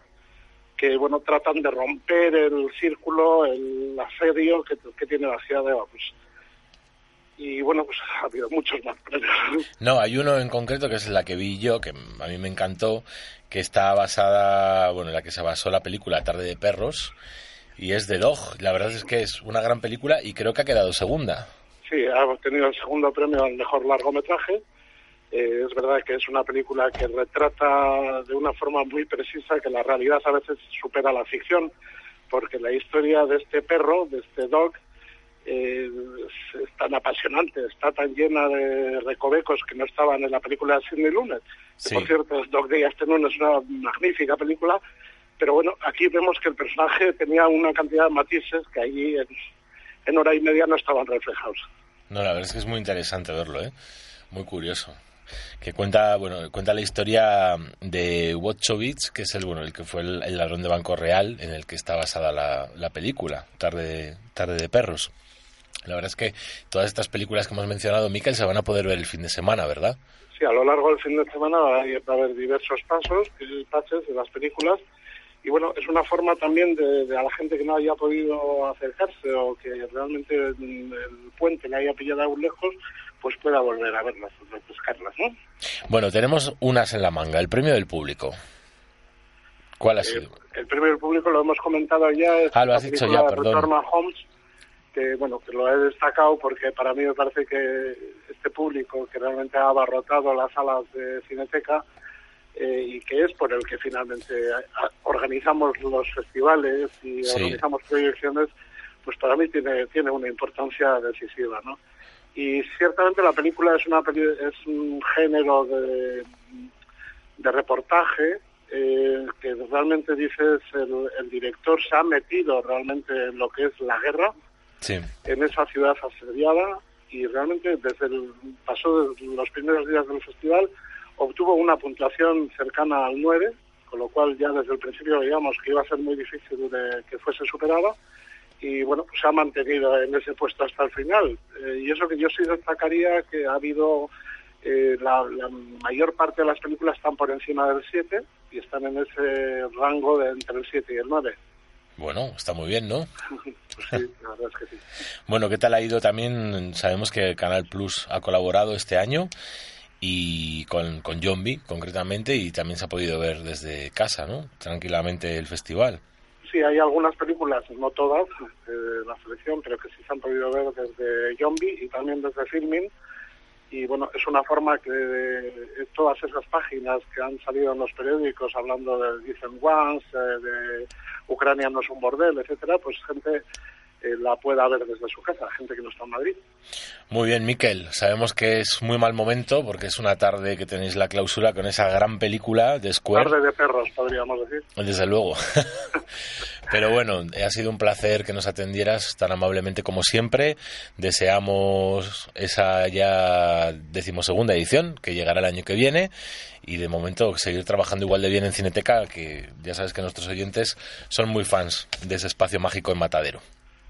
que bueno, tratan de romper el círculo, el asedio que, que tiene la ciudad de Homs. Y bueno, pues ha habido muchos más premios. No, hay uno en concreto que es la que vi yo, que a mí me encantó, que está basada, bueno, en la que se basó la película Tarde de Perros, y es de Dog. La verdad es que es una gran película y creo que ha quedado segunda. Sí, ha obtenido el segundo premio al mejor largometraje. Eh, es verdad que es una película que retrata de una forma muy precisa que la realidad a veces supera la ficción, porque la historia de este perro, de este dog, eh, es, tan apasionante, está tan llena de recovecos que no estaban en la película de Sidney. Que, Sí. Por cierto, Dog Day Afternoon es una magnífica película, pero bueno, aquí vemos que el personaje tenía una cantidad de matices que ahí en, en hora y media no estaban reflejados. No, la verdad es que es muy interesante verlo, ¿eh? Muy curioso. Que cuenta, bueno, cuenta la historia de Wojciech, que es el, bueno, el que fue el, el ladrón de Banco Real en el que está basada la, la película, Tarde, Tarde de Perros. La verdad es que todas estas películas que hemos mencionado, Miquel, se van a poder ver el fin de semana, ¿verdad? Sí, a lo largo del fin de semana va a haber diversos pasos, eh, pases de las películas. Y bueno, es una forma también de, de a la gente que no haya podido acercarse o que realmente el puente le haya pillado aún lejos, pues pueda volver a verlas, refrescarlas, ¿no? Bueno, tenemos unas en la manga, el premio del público. ¿Cuál ha sido? El premio del público lo hemos comentado ya. Es Ah, lo has dicho ya, perdón. Of Holmes, que bueno, que lo he destacado porque para mí me parece que este público que realmente ha abarrotado las salas de Cineteca eh, y que es por el que finalmente a- organizamos los festivales y Sí. organizamos proyecciones, pues para mí tiene, tiene una importancia decisiva, ¿no? Y ciertamente la película es, una peli- es un género de, de reportaje eh, que realmente dices el, el director se ha metido realmente en lo que es la guerra En esa ciudad asediada y realmente desde el pasó de los primeros días del festival obtuvo una puntuación cercana al 9 con lo cual ya desde el principio veíamos que iba a ser muy difícil de que fuese superada y bueno pues se ha mantenido en ese puesto hasta el final. Eh, y eso que yo sí destacaría que ha habido eh, la, la mayor parte de las películas están por encima del 7 y están en ese rango de entre el 7 y el 9 Bueno, está muy bien, ¿no? pues sí, la verdad es que sí. Bueno, ¿qué tal ha ido también? Sabemos que Canal Plus ha colaborado este año y con, con Zombie concretamente y también se ha podido ver desde casa, ¿no? Tranquilamente el festival. Sí, hay algunas películas, no todas, de la selección, pero que sí se han podido ver desde Zombie y también desde Filming. Y bueno, es una forma que eh, todas esas páginas que han salido en los periódicos hablando de Decent Ones, eh, de Ucrania no es un bordel, etcétera, pues gente eh, la pueda ver desde su casa, gente que no está en Madrid. Muy bien, Miquel. Sabemos que es muy mal momento porque es una tarde que tenéis la clausura con esa gran película de Square. Tarde de perros, podríamos decir. Desde luego. Pero bueno, ha sido un placer que nos atendieras tan amablemente como siempre. Deseamos esa ya decimosegunda edición que llegará el año que viene y de momento seguir trabajando igual de bien en Cineteca, que ya sabes que nuestros oyentes son muy fans de ese espacio mágico en Matadero.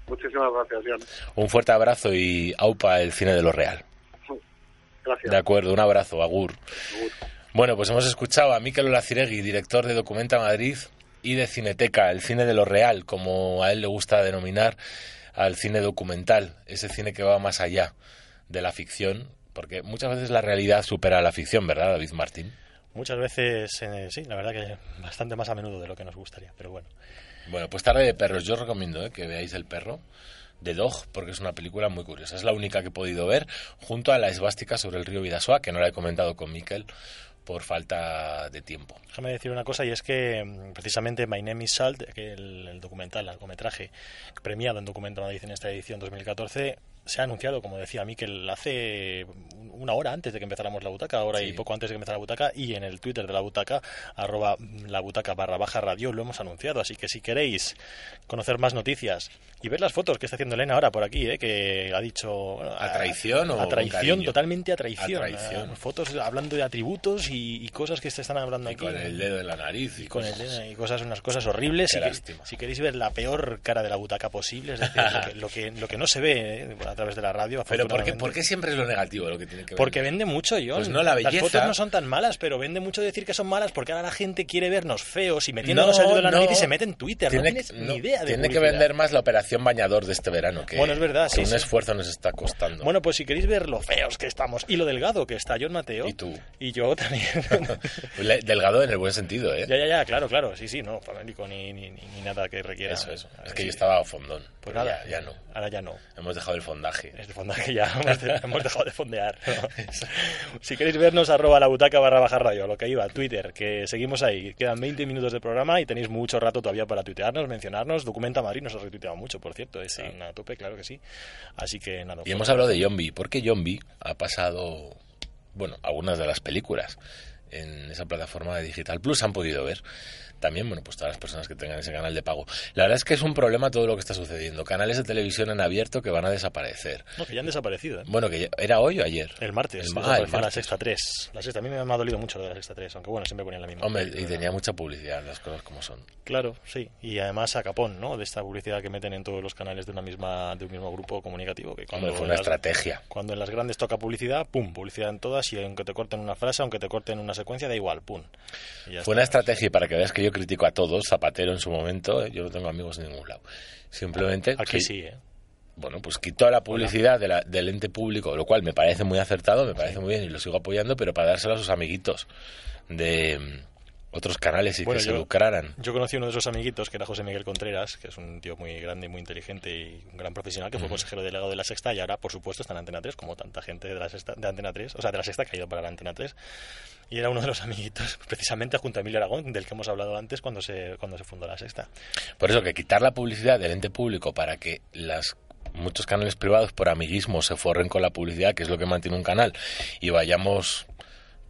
Muchísimas gracias, John. Un fuerte abrazo y aupa el cine de lo real. Gracias. De acuerdo, un abrazo, Agur. Bueno, pues hemos escuchado a Mikel Olaciregui, director de Documenta Madrid y de Cineteca, el cine de lo real, como a él le gusta denominar al cine documental, ese cine que va más allá de la ficción, porque muchas veces la realidad supera a la ficción, ¿verdad, David Martín? Muchas veces, eh, sí, la verdad que bastante más a menudo de lo que nos gustaría, pero bueno. Bueno, pues Tarde de Perros, yo os recomiendo eh, que veáis El Perro de Dog, porque es una película muy curiosa. Es la única que he podido ver junto a la esvástica sobre el río Vidasoa, que no la he comentado con Miquel por falta de tiempo. Déjame decir una cosa y es que mm, precisamente My Name is Salt, que el, documental, el largometraje premiado en Documento Madrid en esta edición 2014, se ha anunciado, como decía Miquel, hace una hora antes de que empezáramos la butaca, hora y poco antes de que empezara la butaca, y en el Twitter de la butaca, arroba la butaca barra baja radio, lo hemos anunciado. Así que si queréis conocer más noticias y ver las fotos que está haciendo Elena ahora por aquí, eh, que ha dicho... bueno, ¿A traición o A traición, totalmente a traición. A traición. Eh, fotos hablando de atributos y, y cosas que se están hablando aquí. Con el dedo en la nariz y, con el cosas dedo y cosas, unas cosas horribles. Qué Si, que- lástima. si queréis ver la peor cara de la butaca posible, es decir, lo, que, lo, que, lo que no se ve eh, a través de la radio. Pero ¿por qué, por qué siempre es lo negativo lo que tiene que ver? Porque vende mucho, John. Pues no, la Las belleza. fotos no son tan malas, pero vende mucho decir que son malas porque ahora la gente quiere vernos feos y metiéndonos No, el dedo en la nariz no. y se mete en Twitter. Tiene, no tienes que- ni idea de tiene que publicidad. vender más la operación bañador de este verano, que, Bueno, es verdad, que sí, un sí. esfuerzo nos está costando. Bueno, pues si queréis ver lo feos que estamos y lo delgado que está John Mateo. Y tú. Y yo también. Delgado en el buen sentido, ¿eh? ya, ya, ya, claro, claro. Sí, sí, no, famélico ni, ni, ni- ni nada que requiera. Eso, eso. Es que yo estaba a fondón. Pues nada, ya, ya no. Ahora ya no. Hemos dejado el fondaje. De fondaje ya, hemos, de- hemos dejado de fondear. ¿no? si queréis vernos, arroba la butaca barra baja radio, lo que iba, Twitter, que seguimos ahí. Quedan 20 minutos de programa y tenéis mucho rato todavía para tuitearnos, mencionarnos. Documenta Madrid nos ha retuiteado mucho, por cierto, es a tope, claro que sí. Así que nada. Y hemos hablado de Zombie, porque Zombie ha pasado, bueno, algunas de las películas en esa plataforma de Digital Plus han podido ver. También, bueno, pues todas las personas que tengan ese canal de pago. La verdad es que es un problema todo lo que está sucediendo. Canales de televisión en abierto que van a desaparecer. No, que ya han desaparecido. ¿eh? Bueno, que ya- era hoy o ayer. El martes, El ah, el la martes. sexta 3. La sexta, a mí me ha dolido mucho lo de la sexta 3, aunque bueno, siempre ponían la misma. Hombre, y tenía mucha publicidad, las cosas como son. Claro, sí. Y además a capón, ¿no? De esta publicidad que meten en todos los canales de una misma de un mismo grupo comunicativo. Que cuando Hombre, fue una las- estrategia. Cuando en las grandes toca publicidad, pum, publicidad en todas y aunque te corten una frase, aunque te corten una secuencia, da igual, pum. Y ya Fue está. una estrategia y para que veas que yo critico a todos, Zapatero en su momento, ¿eh? yo no tengo amigos en ningún lado. Simplemente... Aquí que- sí, ¿eh? Bueno, pues quitó la publicidad de la- del ente público, lo cual me parece muy acertado, me parece muy bien y lo sigo apoyando, pero para dárselo a sus amiguitos de otros canales y Bueno, que se yo- lucraran. Yo conocí a uno de esos amiguitos, que era José Miguel Contreras, que es un tío muy grande, muy inteligente y un gran profesional, que fue Ujú. consejero delegado de la Sexta y ahora, por supuesto, está en Antena 3, como tanta gente de la Sexta, de Antena 3, o sea, de la Sexta que ha ido para la Antena 3. Y era uno de los amiguitos, precisamente junto a Emilio Aragón, del que hemos hablado antes cuando se, cuando se fundó la Sexta. Por eso que quitar la publicidad del ente público para que las muchos canales privados por amiguismo se forren con la publicidad, que es lo que mantiene un canal, y vayamos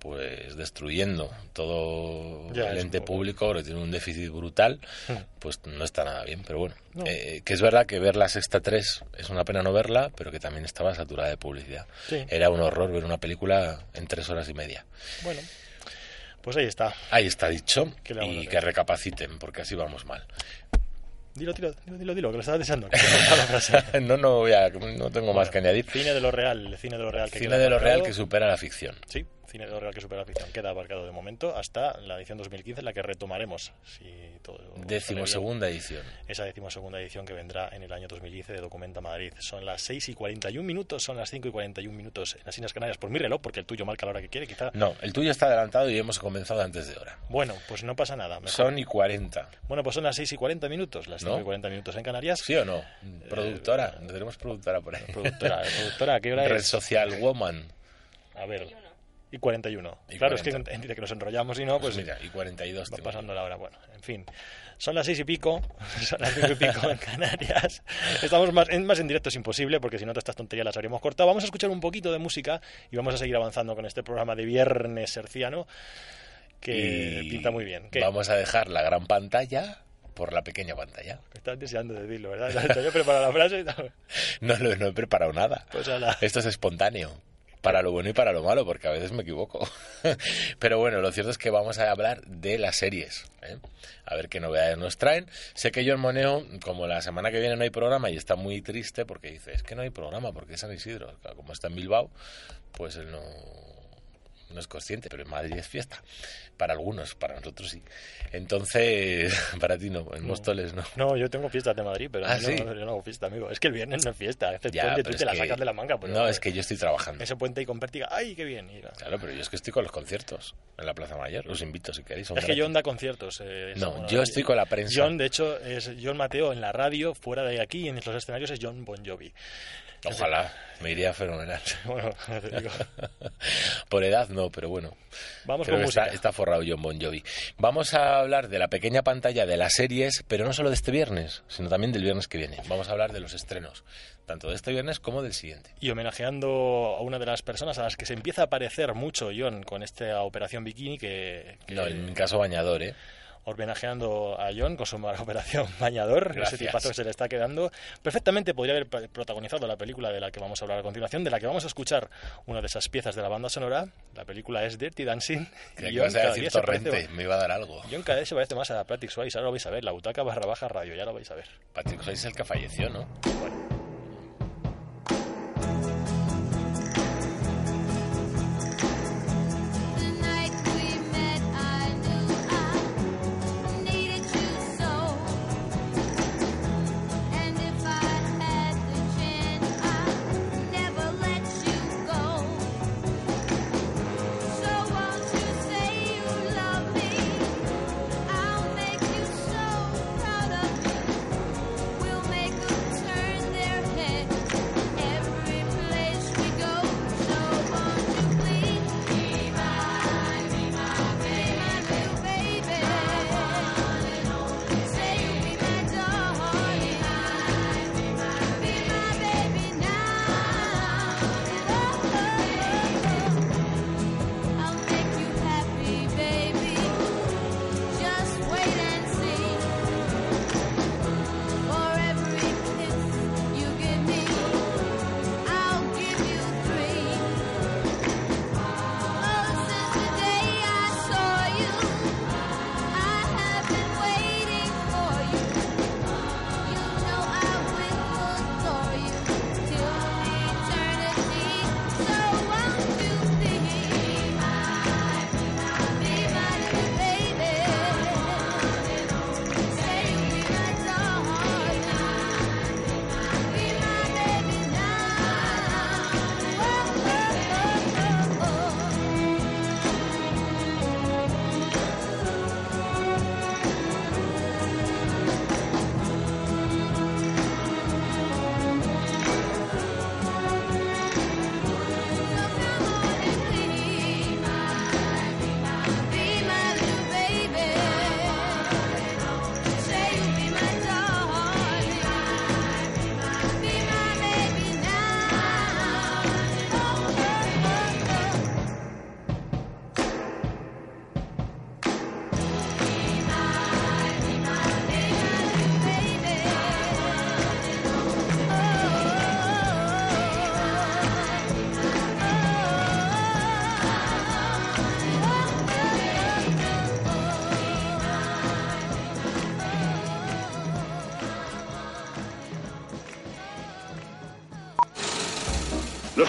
pues destruyendo todo Ya, el ente público, que tiene un déficit brutal, Hmm. pues no está nada bien. Pero bueno, No. eh, que es verdad que ver la sexta 3 es una pena no verla, pero que también estaba saturada de publicidad. Sí. Era un horror ver una película en tres horas y media. Bueno, pues ahí está. Ahí está dicho, ¿Qué le vamos a y que recapaciten, porque así vamos mal. Dilo, dilo, dilo, dilo, que lo estaba deseando. que no, no, voy a- no tengo más que añadir. Cine de lo real, cine de lo real. Que Cine de lo real que supera la ficción. Sí, cine de real que supera la ficción. Queda aparcado de momento hasta la edición 2015, en la que retomaremos. Si todo. Decimosegunda edición. Esa decimosegunda edición que vendrá en el año 2015 de Documenta Madrid. Son las 6 y 41 minutos, son las 5 y 41 minutos en las Islas Canarias por mi reloj, porque el tuyo marca la hora que quiere, quizá. No, el tuyo está adelantado y hemos comenzado antes de hora. Bueno, pues no pasa nada. mejor. Son y 40. Bueno, pues son las 6 y 40 minutos, las 5 ¿No? y 40 minutos en Canarias. ¿Sí o no? Productora. tenemos productora por ahí. Productora, productora, ¿a qué hora Red es? Social Woman. A ver. Y 41. Y claro, es 40. que entre que nos enrollamos y no, pues, Pues mira, y 42. va pasando la hora. Bueno, en fin. Son las seis y pico, son las cinco y pico en Canarias. Estamos más en, más en directo es imposible porque si no todas estas tonterías las habríamos cortado. Vamos a escuchar un poquito de música y vamos a seguir avanzando con este programa de Viernes Serciano que Y pinta muy bien. ¿Qué? Vamos a dejar la gran pantalla por la pequeña pantalla. Estás deseando decirlo, ¿verdad? Te había preparado la frase y. No, no, no he preparado nada. Pues. Esto es espontáneo. Para lo bueno y para lo malo, porque a veces me equivoco. Pero bueno, lo cierto es que vamos a hablar de las series. ¿eh? A ver qué novedades nos traen. Sé que John Moneo, como la semana que viene no hay programa y está muy triste porque dice, es que no hay programa porque es San Isidro. Como está en Bilbao, pues él no, no es consciente, pero en Madrid es fiesta. Para algunos, para nosotros sí. Entonces, para ti no, en Móstoles no. No, yo tengo fiestas de Madrid, pero Ah, no, ¿sí? yo no hago fiesta, amigo. Es que el viernes no es fiesta. Este Ya, puente tú te la sacas de la manga. Pero no, es que yo estoy trabajando. Ese puente y con Pértiga, ¡ay, qué bien! Y- Claro, pero yo es que estoy con los conciertos en la Plaza Mayor. Los invito si queréis. Es que gratis. John da conciertos. eh, No, yo estoy con la prensa. John, de hecho, es John Mateo en la radio, fuera de aquí, en los escenarios es John Bon Jovi. Ojalá, me iría fenomenal. Bueno, te digo. Por edad no, pero bueno. Vamos Creo con que está forrado John Bon Jovi. Vamos a hablar de la pequeña pantalla de las series, pero no solo de este viernes, sino también del viernes que viene. Vamos a hablar de los estrenos, tanto de este viernes como del siguiente. Y homenajeando a una de las personas a las que se empieza a parecer mucho John con esta operación bikini que... que- No, en mi caso bañador, ¿eh? Homenajeando a John con su operación bañador, Gracias. ese tipazo que se le está quedando. Perfectamente podría haber protagonizado la película de la que vamos a hablar a continuación, de la que vamos a escuchar una de esas piezas de la banda sonora. La película es Dirty Dancing. Y que John a decir parece- torrente, me iba a dar algo. John cada vez se parece más a Patrick Swayze, ahora lo vais a ver, la butaca barra baja radio, ya lo vais a ver. Patrick Swayze es el que falleció, ¿no? We'll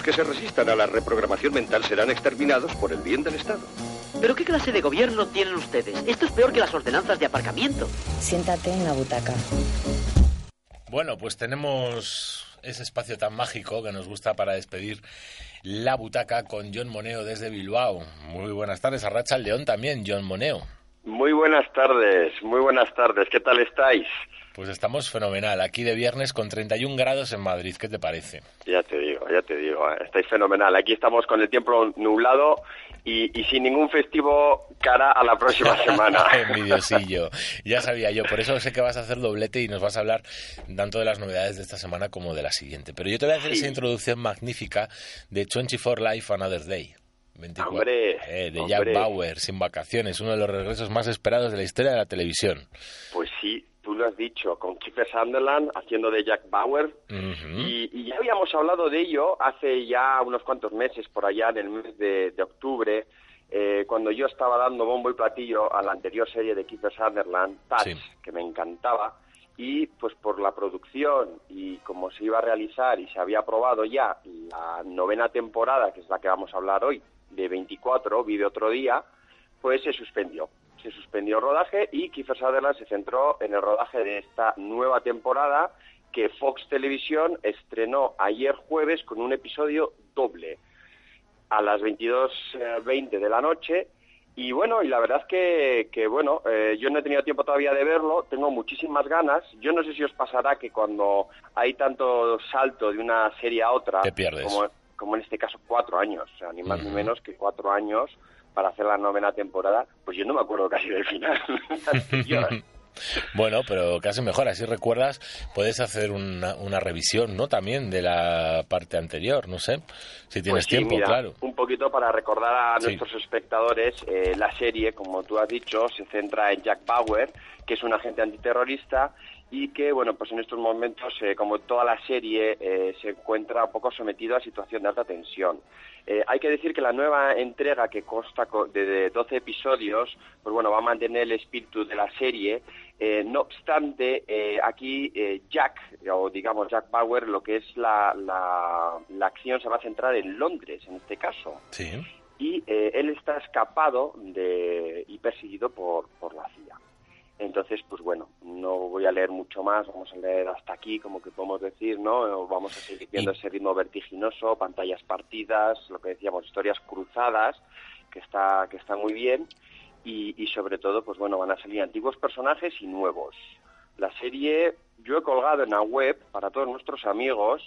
que se resistan a la reprogramación mental serán exterminados por el bien del Estado. ¿Pero qué clase de gobierno tienen ustedes? Esto es peor que las ordenanzas de aparcamiento. Siéntate en la butaca. Bueno, pues tenemos ese espacio tan mágico que nos gusta para despedir la butaca con John Moneo desde Bilbao. Muy buenas tardes, a Racha León también, John Moneo. Muy buenas tardes, muy buenas tardes. ¿Qué tal estáis? Pues estamos fenomenal, aquí de viernes con 31 grados en Madrid, ¿qué te parece? Ya te digo, ya te digo, eh, estáis fenomenal. Aquí estamos con el tiempo nublado y, y sin ningún festivo cara a la próxima semana. Envidiosillo, ya sabía yo, por eso sé que vas a hacer doblete y nos vas a hablar tanto de las novedades de esta semana como de la siguiente. Pero yo te voy a hacer Sí. esa introducción magnífica de 24 Life Another Day. 24, Hombre, eh, de Jack. Bauer, sin vacaciones, uno de los regresos más esperados de la historia de la televisión. Pues has dicho, con Kiefer Sunderland haciendo de Jack Bauer. Y, y ya habíamos hablado de ello hace ya unos cuantos meses, por allá en el mes de, de octubre, eh, cuando yo estaba dando bombo y platillo a la anterior serie de Kiefer Sutherland, Touch, Sí. que me encantaba, y pues por la producción y como se iba a realizar y se había aprobado ya la novena temporada, que es la que vamos a hablar hoy, de 24, vi de otro día, pues se suspendió. Se suspendió el rodaje y Kiefer Sutherland se centró en el rodaje de esta nueva temporada que Fox Televisión estrenó ayer jueves con un episodio doble a las 22.20 de la noche. Y bueno, y la verdad es que, que bueno, eh, yo no he tenido tiempo todavía de verlo, tengo muchísimas ganas. Yo no sé si os pasará que cuando hay tanto salto de una serie a otra, Te pierdes. como, como en este caso cuatro años, o sea, ni más ni menos que cuatro años para hacer la novena temporada, pues yo no me acuerdo casi del final. Bueno, pero casi mejor, así recuerdas, puedes hacer una, una revisión, ¿no? También de la parte anterior, no sé, si tienes Pues sí, tiempo, mira, claro. Un poquito para recordar a Sí. nuestros espectadores, eh, la serie, como tú has dicho, se centra en Jack Bauer, que es un agente antiterrorista y que, bueno, pues en estos momentos, eh, como toda la serie, eh, se encuentra un poco sometido a situación de alta tensión. Eh, hay que decir que la nueva entrega, que consta co- de, de 12 episodios, pues bueno, va a mantener el espíritu de la serie. Eh, no obstante, aquí Jack, o digamos Jack Bauer, lo que es la, la, la acción se va a centrar en Londres, en este caso. Sí. Y eh, él está escapado de, y perseguido por, por la CIA. Entonces, pues bueno, no voy a leer mucho más, vamos a leer hasta aquí, como que podemos decir, ¿no? Vamos a seguir viendo ese ritmo vertiginoso, pantallas partidas, lo que decíamos, historias cruzadas, que está, que está muy bien, y, y sobre todo, pues bueno, van a salir antiguos personajes y nuevos. La serie, yo he colgado en la web para todos nuestros amigos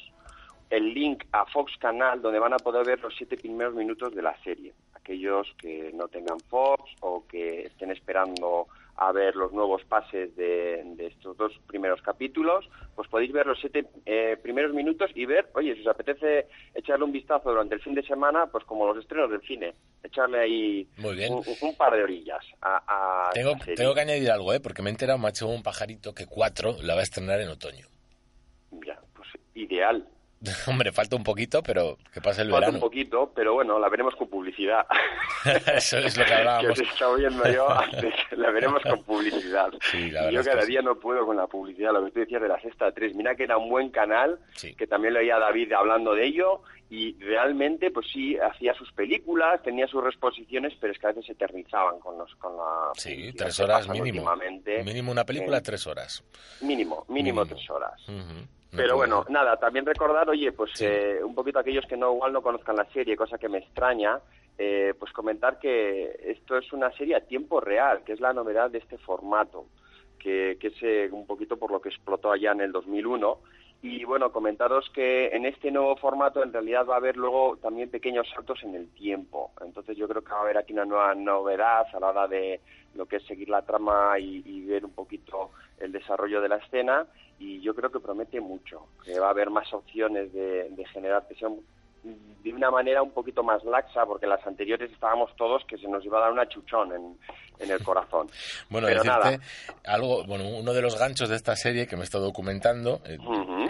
el link a Fox Canal donde van a poder ver los siete primeros minutos de la serie. Aquellos que no tengan Fox o que estén esperando a ver los nuevos pases de, de estos dos primeros capítulos, pues podéis ver los siete eh, primeros minutos y ver, oye, si os apetece echarle un vistazo durante el fin de semana, pues como los estrenos del cine, echarle ahí Muy bien. un, un par de orillas a, a Tengo, tengo que añadir algo, ¿eh? Porque me he enterado, macho, un pajarito que cuatro la va a estrenar en otoño. Ya, pues ideal. Hombre, falta un poquito, pero que pase el Falta un verano. poquito, pero bueno, la veremos con publicidad. Eso es lo que que hablábamos. os he estado viendo yo antes, la veremos con publicidad. Sí, la yo que cada sí. día no puedo con la publicidad, lo que tú decías de la Sexta 3. Mira que era un buen canal, Sí. que también lo oía David hablando de ello, y realmente, pues sí, hacía sus películas, tenía sus reposiciones, pero es que a veces se eternizaban con, los, con la Sí, tres que horas mínimo. Mínimo una película, Eh, tres horas. Mínimo, mínimo, Mínimo. tres horas. No Pero bueno, nada, también recordar, oye, pues eh, un poquito aquellos que no igual no conozcan la serie, cosa que me extraña, eh, pues comentar que esto es una serie a tiempo real, que es la novedad de este formato, que, que es eh, un poquito por lo que explotó allá en el 2001. Y bueno, comentaros que en este nuevo formato en realidad va a haber luego también pequeños saltos en el tiempo. Entonces yo creo que va a haber aquí una nueva novedad a la hora de lo que es seguir la trama y, y ver un poquito el desarrollo de la escena y yo creo que promete mucho, que va a haber más opciones de, de generar tensión de una manera un poquito más laxa, porque las anteriores estábamos todos que se nos iba a dar una chuchón en, en el corazón. Bueno, Pero decirte nada. algo, bueno, uno de los ganchos de esta serie que me he estado documentando, eh,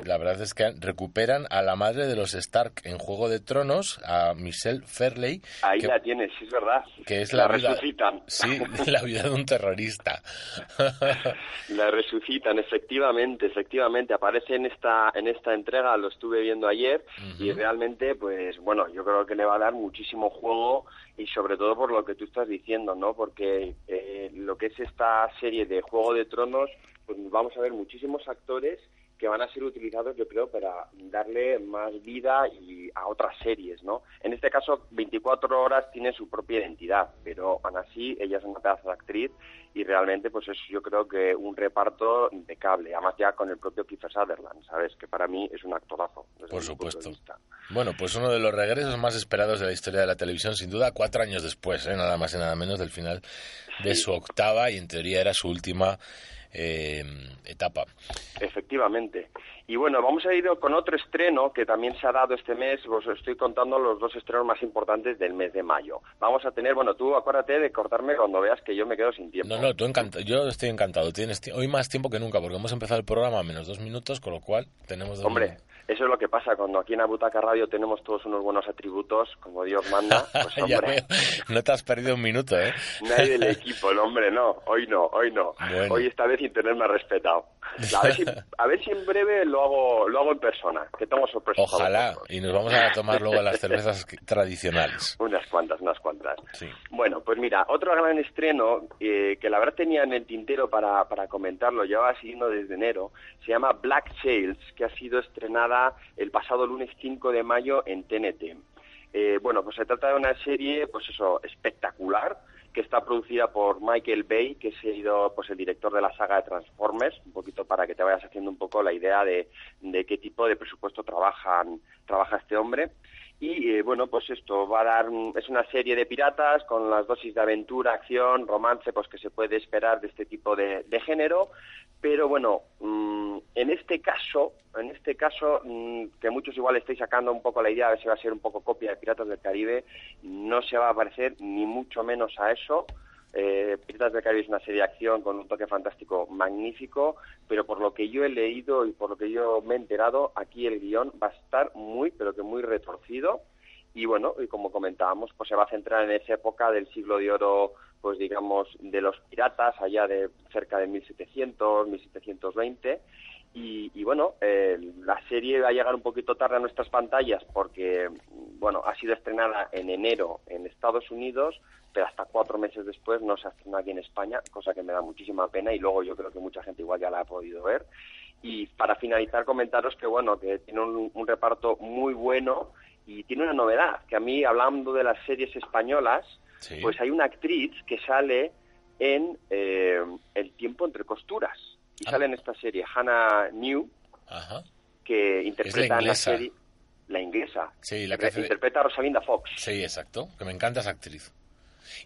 la verdad es que recuperan a la madre de los Stark en Juego de Tronos, a Michelle Fairley, Ahí que, la tienes, sí es verdad. que es la, la, vida, resucitan. sí, la vida de un terrorista. La resucitan, efectivamente, efectivamente. Aparece en esta, en esta entrega, lo estuve viendo ayer, y realmente, pues bueno, yo creo que le va a dar muchísimo juego y sobre todo por lo que tú estás diciendo, ¿no? Porque eh, lo que es esta serie de Juego de Tronos, pues vamos a ver muchísimos actores que van a ser utilizados, yo creo, para darle más vida y a otras series, ¿no? En este caso, 24 horas tiene su propia identidad, pero aún así ella es una pedazo de actriz y realmente, pues es yo creo que un reparto impecable, además ya con el propio Kiefer Sutherland, ¿sabes? Que para mí es un actorazo. Por supuesto. Bueno, pues uno de los regresos más esperados de la historia de la televisión, sin duda, cuatro años después, ¿eh? nada más y nada menos del final de su octava y en teoría era su última eh, etapa. Efectivamente. Y bueno, vamos a ir con otro estreno que también se ha dado este mes. Os estoy contando los dos estrenos más importantes del mes de mayo. Vamos a tener, bueno, tú acuérdate de cortarme cuando veas que yo me quedo sin tiempo. No, no, tú encanta yo estoy encantado. Tienes ti- hoy más tiempo que nunca porque hemos empezado el programa a menos dos minutos, con lo cual tenemos dos Hombre, eso es lo que pasa cuando aquí en Abutaca Radio tenemos todos unos buenos atributos, como Dios manda. Pues hombre. No te has perdido un minuto, ¿eh? nadie del equipo, el hombre, no. Hoy no, hoy no. Bueno. Hoy esta vez sin tenerme respetado. A ver, si, a ver si en breve lo hago, lo hago en persona, que tengo sorpresa. para Ojalá. Y nos vamos a tomar luego las cervezas tradicionales. Unas cuantas, unas cuantas. Sí. Bueno, pues mira, otro gran estreno eh, que la verdad tenía en el tintero para, para comentarlo, llevaba siguiendo desde enero, se llama Black Sails, que ha sido estrenada el pasado lunes 5 de mayo en TNT. Eh, bueno, pues se trata de una serie, pues eso, espectacular, que está producida por Michael Bay, que ha sido pues el director de la saga de Transformers, un poquito para que te vayas haciendo un poco la idea de, de qué tipo de presupuesto trabajan, trabaja este hombre. Y eh, bueno, pues esto va a dar, es una serie de piratas con las dosis de aventura, acción, romance, pues que se puede esperar de este tipo de género. Pero bueno, mm, en este caso, en este caso, mm, que muchos igual estáis sacando un poco la idea de si va a ser un poco copia de Piratas del Caribe, no se va a parecer ni mucho menos a eso. Eh, Piratas del Caribe es una serie de acción con un toque fantástico magnífico, pero por lo que yo he leído y por lo que yo me he enterado, aquí el guion va a estar muy, pero que muy retorcido. Y bueno, y como comentábamos, pues se va a centrar en esa época del siglo de oro, pues digamos, de los piratas, allá de cerca de 1700, 1720. Y, y bueno, eh, la serie va a llegar un poquito tarde a nuestras pantallas porque, bueno, ha sido estrenada en enero en Estados Unidos, pero hasta cuatro meses después no se ha estrenado aquí en España, cosa que me da muchísima pena y luego yo creo que mucha gente igual ya la ha podido ver. Y para finalizar, comentaros que, bueno, que tiene un, un reparto muy bueno y tiene una novedad, que a mí, hablando de las series españolas, pues hay una actriz que sale en eh, El tiempo entre costuras. Y sale en esta serie Hannah New, Ajá. que interpreta en la inglesa. serie la inglesa. Sí, la que hace- interpreta a Rosalinda Fox. Sí, exacto. Que me encanta esa actriz.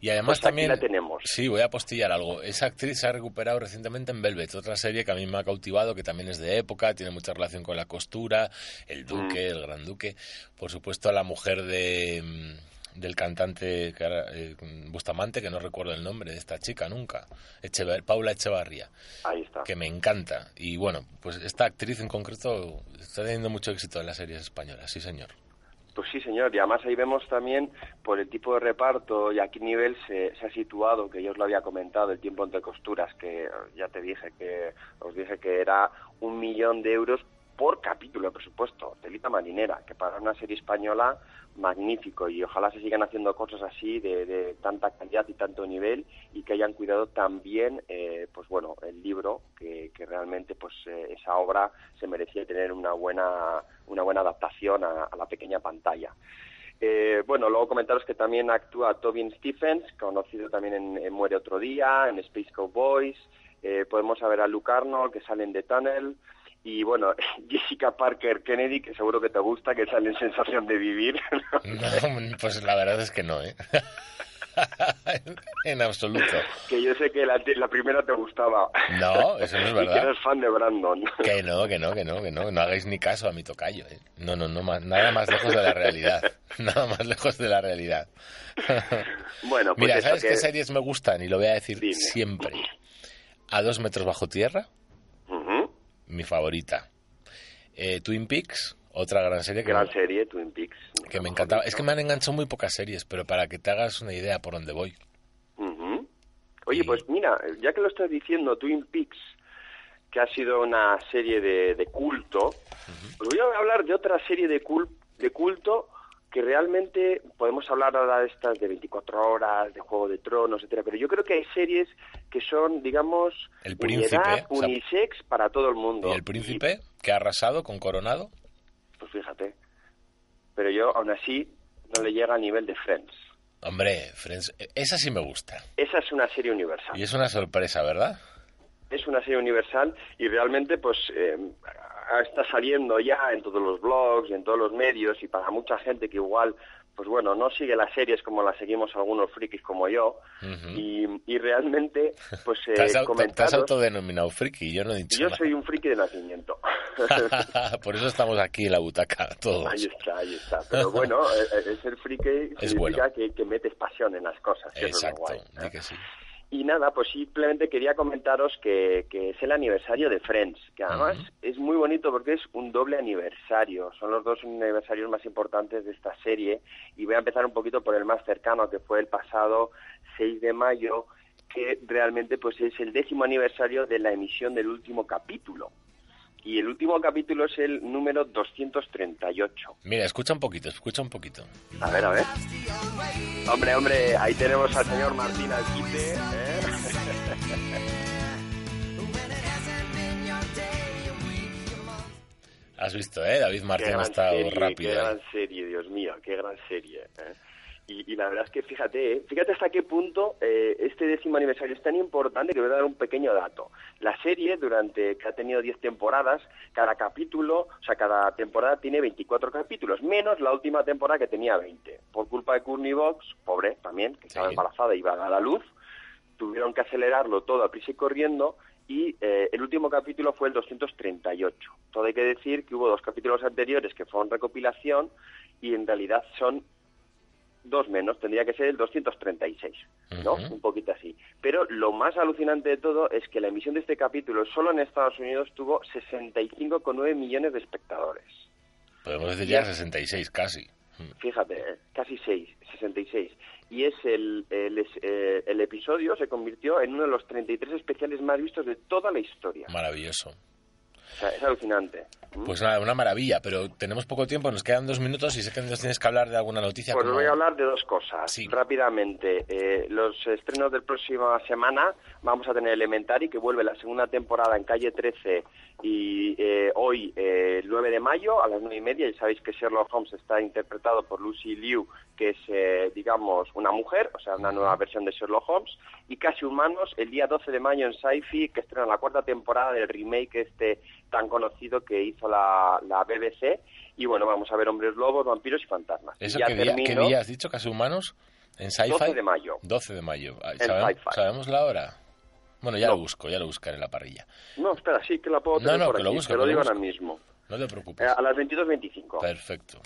Y además Pues aquí también... la tenemos. Sí, voy a apostillar algo. Esa actriz se ha recuperado recientemente en Velvet, otra serie que a mí me ha cautivado, que también es de época, tiene mucha relación con la costura, el duque, el gran duque. Por supuesto, la mujer de, mm, del cantante eh, Bustamante, que no recuerdo el nombre de esta chica nunca, Echeva- Paula Echevarría, Ahí está. que me encanta. Y bueno, pues esta actriz en concreto está teniendo mucho éxito en las series españolas, sí señor. Pues sí, señor. Y además ahí vemos también por el tipo de reparto y a qué nivel se, se ha situado, que yo os lo había comentado, el tiempo entre costuras, que ya te dije que os dije que era un millón de euros por capítulo de presupuesto, telita marinera, que para una serie española magnífico y ojalá se sigan haciendo cosas así de, tanta calidad y tanto nivel y que hayan cuidado también eh, pues bueno el libro que, realmente pues eh, esa obra se merecía tener una buena una buena adaptación a, la pequeña pantalla eh, bueno, luego comentaros que también actúa Tobin Stephens, conocido también en, en Muere otro día, en Space Cowboys. Eh, podemos ver a Luke Arnold, que sale en The Tunnel. Y bueno, Jessica Parker Kennedy, que seguro que te gusta, que sale en Sensación de Vivir. No, pues la verdad es que no, ¿eh? en absoluto. Que yo sé que la, la primera te gustaba. No, eso no es Y que verdad. eres fan de Brandon. Que no, que no, que no, que no. No hagáis ni caso a mi tocayo. ¿eh? No, no, no, nada más lejos de la realidad. Nada más lejos de la realidad. Bueno, pues Mira, ¿sabes que- qué series me gustan? Y lo voy a decir siempre. A dos metros bajo tierra. Mi favorita. Eh, Twin Peaks, otra gran serie que, Gran serie, Twin Peaks. que me encantaba. Es que me han enganchado muy pocas series, pero para que te hagas una idea por dónde voy. Oye, pues mira, ya que lo estás diciendo, Twin Peaks, que ha sido una serie de, de culto, os voy a hablar de otra serie de, cul- de culto que realmente podemos hablar ahora de estas de 24 horas, de Juego de Tronos, etcétera, pero yo creo que hay series que son, digamos, El Príncipe, o sea, unisex para todo el mundo. ¿Y el príncipe que ha arrasado con Coronado? Pues fíjate. Pero yo, aún así, no le llega a nivel de Friends. Hombre, Friends, eh, esa sí me gusta. Esa es una serie universal. Y es una sorpresa, ¿verdad? es una serie universal y realmente pues eh, está saliendo ya en todos los blogs y en todos los medios y para mucha gente que igual pues bueno no sigue las series como las seguimos algunos frikis como yo y, y realmente pues eh, te, has, auto- te has autodenominado friki, yo no he dicho yo nada. soy un friki de nacimiento Por eso estamos aquí en la butaca, todos. ahí está ahí está pero bueno eh, eh, ser friki Es significa que, que metes pasión en las cosas que eso es lo Exacto, guay. di que sí. Y nada, pues simplemente quería comentaros que, que es el aniversario de Friends, que además es muy bonito porque es un doble aniversario. Son los dos aniversarios más importantes de esta serie. Y voy a empezar un poquito por el más cercano, que fue el pasado 6 de mayo, que realmente pues es el décimo aniversario de la emisión del último capítulo. Y el último capítulo es el número 238. Mira, escucha un poquito, escucha un poquito. A ver, a ver. Hombre, hombre, ahí tenemos al señor Martín Alquite. ¿eh? Has visto, ¿eh? David Martín ha estado serie, rápido. Qué ¿eh? gran serie, Dios mío, qué gran serie. ¿eh? Y, y la verdad es que fíjate, ¿eh? fíjate hasta qué punto eh, este décimo aniversario es tan importante que voy a dar un pequeño dato. La serie, durante que ha tenido 10 temporadas, cada capítulo, o sea, cada temporada tiene 24 capítulos, menos la última temporada que tenía 20. Por culpa de Courtney Box, pobre también, que estaba embarazada y iba a dar a la luz, tuvieron que acelerarlo todo a prisa y corriendo y eh, el último capítulo fue el 238. Todo hay que decir que hubo dos capítulos anteriores que fueron recopilación y en realidad son dos menos, tendría que ser el 236, ¿no? Un poquito así. Pero lo más alucinante de todo es que la emisión de este capítulo solo en Estados Unidos tuvo 65,9 millones de espectadores. Podemos decir ya 66 casi. Fíjate, ¿eh? casi 6, 66. Y es el, el, eh, el episodio se convirtió en uno de los 33 especiales más vistos de toda la historia. Maravilloso. Sea, es alucinante. ¿Mm? Pues nada, una maravilla, pero tenemos poco tiempo, nos quedan dos minutos y sé que nos tienes que hablar de alguna noticia. Pues como- voy a hablar de dos cosas. Rápidamente, eh, los estrenos del próxima semana vamos a tener Elementary, que vuelve la segunda temporada en calle 13 y eh, hoy, eh, el 9 de mayo, a las 9 y media. Y sabéis que Sherlock Holmes está interpretado por Lucy Liu, que es, eh, digamos, una mujer, o sea, una nueva versión de Sherlock Holmes. Y Casi Humanos, el día 12 de mayo en Sci-Fi, que estrena la cuarta temporada del remake este tan conocido que hizo la, la BBC. Y bueno, vamos a ver hombres lobos, vampiros y fantasmas. ¿Eso Y ya qué día, qué termino- día has dicho? ¿Casi humanos? ¿En sci-fi? 12 de mayo. 12 de mayo. ¿Sabemos. ¿Sabemos la hora? Bueno, ya No. lo busco, ya lo buscaré en la parrilla. No, espera, sí que la puedo No, tener no, por que lo aquí, busco, lo que lo digo busco. ahora mismo. No te preocupes. Eh, a las 22.25. Perfecto.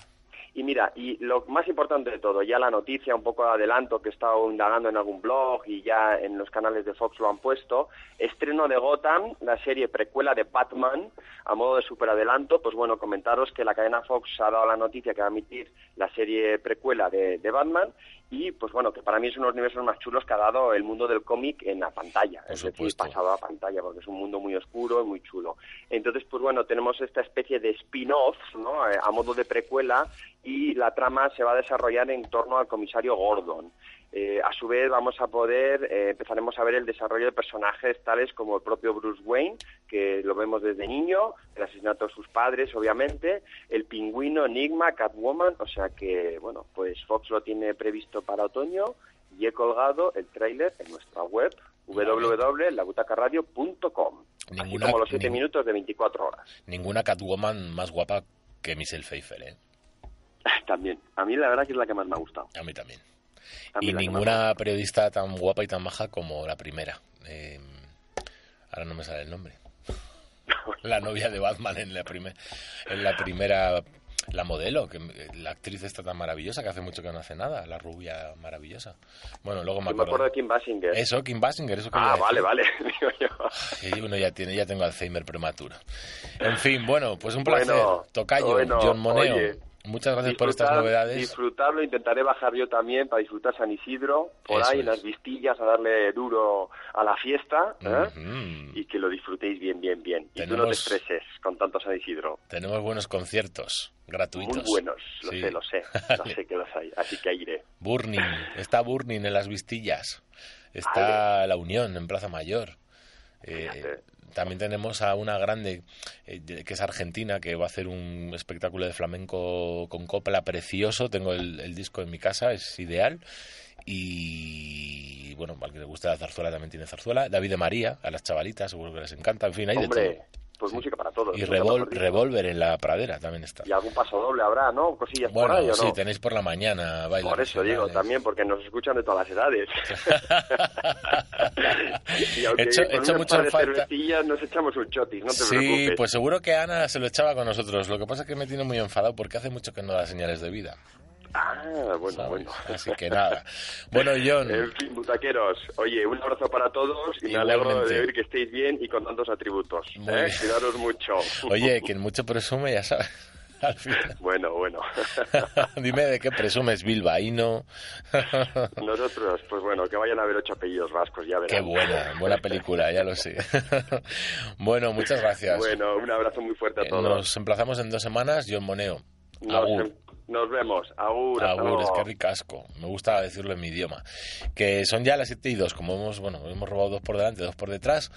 Y mira, y lo más importante de todo, ya la noticia, un poco de adelanto que he estado indagando en algún blog y ya en los canales de Fox lo han puesto, estreno de Gotham, la serie precuela de Batman, a modo de superadelanto, pues bueno, comentaros que la cadena Fox ha dado la noticia que va a emitir la serie precuela de Batman y pues bueno, que para mí es uno de los universos más chulos que ha dado el mundo del cómic en la pantalla, es decir, pasado a pantalla, porque es un mundo muy oscuro y muy chulo. Entonces, pues bueno, tenemos esta especie de spin-off, ¿no? Eh, a modo de precuela y la trama se va a desarrollar en torno al comisario Gordon. Eh, a su vez vamos a poder, eh, empezaremos a ver el desarrollo de personajes tales como el propio Bruce Wayne, que lo vemos desde niño, el asesinato de sus padres, obviamente, el pingüino, Enigma, Catwoman, o sea que, bueno, pues Fox lo tiene previsto para otoño y he colgado el tráiler en nuestra web www.labutacaradio.com así Ninguna- como los 7 ning- minutos de 24 horas. Ninguna Catwoman más guapa que Michelle Pfeiffer, ¿eh? También, a mí la verdad que es la que más me ha gustado. A mí también. Y ninguna periodista tan guapa y tan maja como la primera. Eh, ahora no me sale el nombre. la novia de Batman en la, primer, en la primera... La modelo, que la actriz está tan maravillosa que hace mucho que no hace nada, la rubia maravillosa. Bueno, luego me Yo me acuerdo. acuerdo de Kim Basinger. Eso, Kim Basinger, eso que Ah, vale, vale. Digo yo. Sí, uno ya tiene, ya tengo Alzheimer prematuro. En fin, bueno, pues un placer. Bueno, Tocayo, bueno, John Moneo. oye, Muchas gracias por estas novedades. Disfrutarlo, intentaré bajar yo también para disfrutar San Isidro, por Eso ahí en es. las vistillas, a darle duro a la fiesta, ¿eh? Ujú. y que lo disfrutéis bien, bien, bien. Y tú no te Tenemos- estreses con tanto San Isidro. Tenemos buenos conciertos gratuitos. Muy buenos, lo Sí. sé, lo sé, lo sé que los hay, así que iré. Burning, está Burning en las Vistillas. Está La Unión en Plaza Mayor. Eh, también tenemos a una grande eh, de- que es argentina que va a hacer un espectáculo de flamenco con copla precioso. Tengo el, el disco en mi casa, es ideal. Y bueno, al que le guste la zarzuela también tiene zarzuela. David de María, a las chavalitas, seguro que les encanta. En fin, hay de Hombre, todo. Pues música para todos. Y Revol-. Revólver en la pradera también está. Y algún paso doble habrá, ¿no? Cosillas por ahí, Bueno, ¿o sí, no? tenéis por la mañana bailes Por eso digo, también, porque nos escuchan de todas las edades. y aunque Echo- con echo unas mucho falta- nos echamos un chotis, no te Sí, preocupes. pues seguro que Ana se lo echaba con nosotros. Lo que pasa es que me tiene muy enfadado porque hace mucho que no da señales de vida. Ah, bueno, ¿sabes? bueno. Así que nada. Bueno, John, En fin, butaqueros, oye, un abrazo para todos y me alegro de oír que estéis bien y con tantos atributos. ¿eh? Cuidaros mucho. oye, quien mucho presume, ya sabes. Al final. Bueno, bueno. Dime de qué presumes, bilbaíno. Nosotros, pues bueno, que vayan a ver ocho apellidos vascos, ya verán. Qué buena, buena película, ya lo sé. bueno, muchas gracias. Bueno, un abrazo muy fuerte a Eh, todos. Nos emplazamos en dos semanas, John Moneo. Nos, Agur. Nos vemos. Agur. Agur, es que ricasco. Me gusta decirlo en mi idioma. Que son ya las 7 y 2, como hemos, bueno, hemos robado dos por delante, dos por detrás.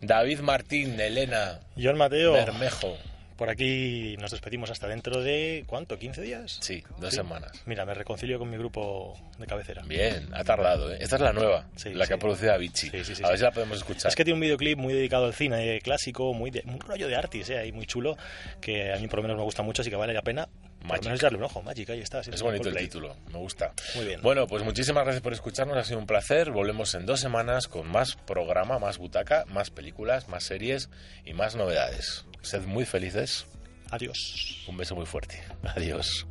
David Martín, Elena, John Mateo. Bermejo. Por aquí nos despedimos hasta dentro de, ¿cuánto? ¿15 días? Sí, dos semanas. Mira, me reconcilio con mi grupo de cabecera. Bien, ha tardado, ¿eh? Esta es la nueva, Sí, la que ha producido Avicii. A ver si la podemos escuchar. Es que tiene un videoclip muy dedicado al cine clásico, muy de, un rollo de artis, ¿eh? ahí muy chulo, que a mí por lo menos me gusta mucho, así que vale la pena por lo Magic. menos echarle un ojo. Magic, ahí está. sí, Es bonito el título, me gusta. Muy bien. Bueno, pues muchísimas gracias por escucharnos, ha sido un placer. Volvemos en dos semanas con más programa, más butaca, más películas, más series y más novedades. Sed muy felices. Adiós. Un beso muy fuerte. Adiós.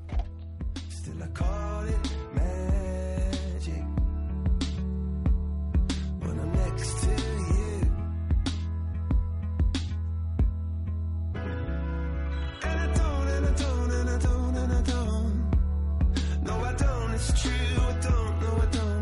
I don't. I don't.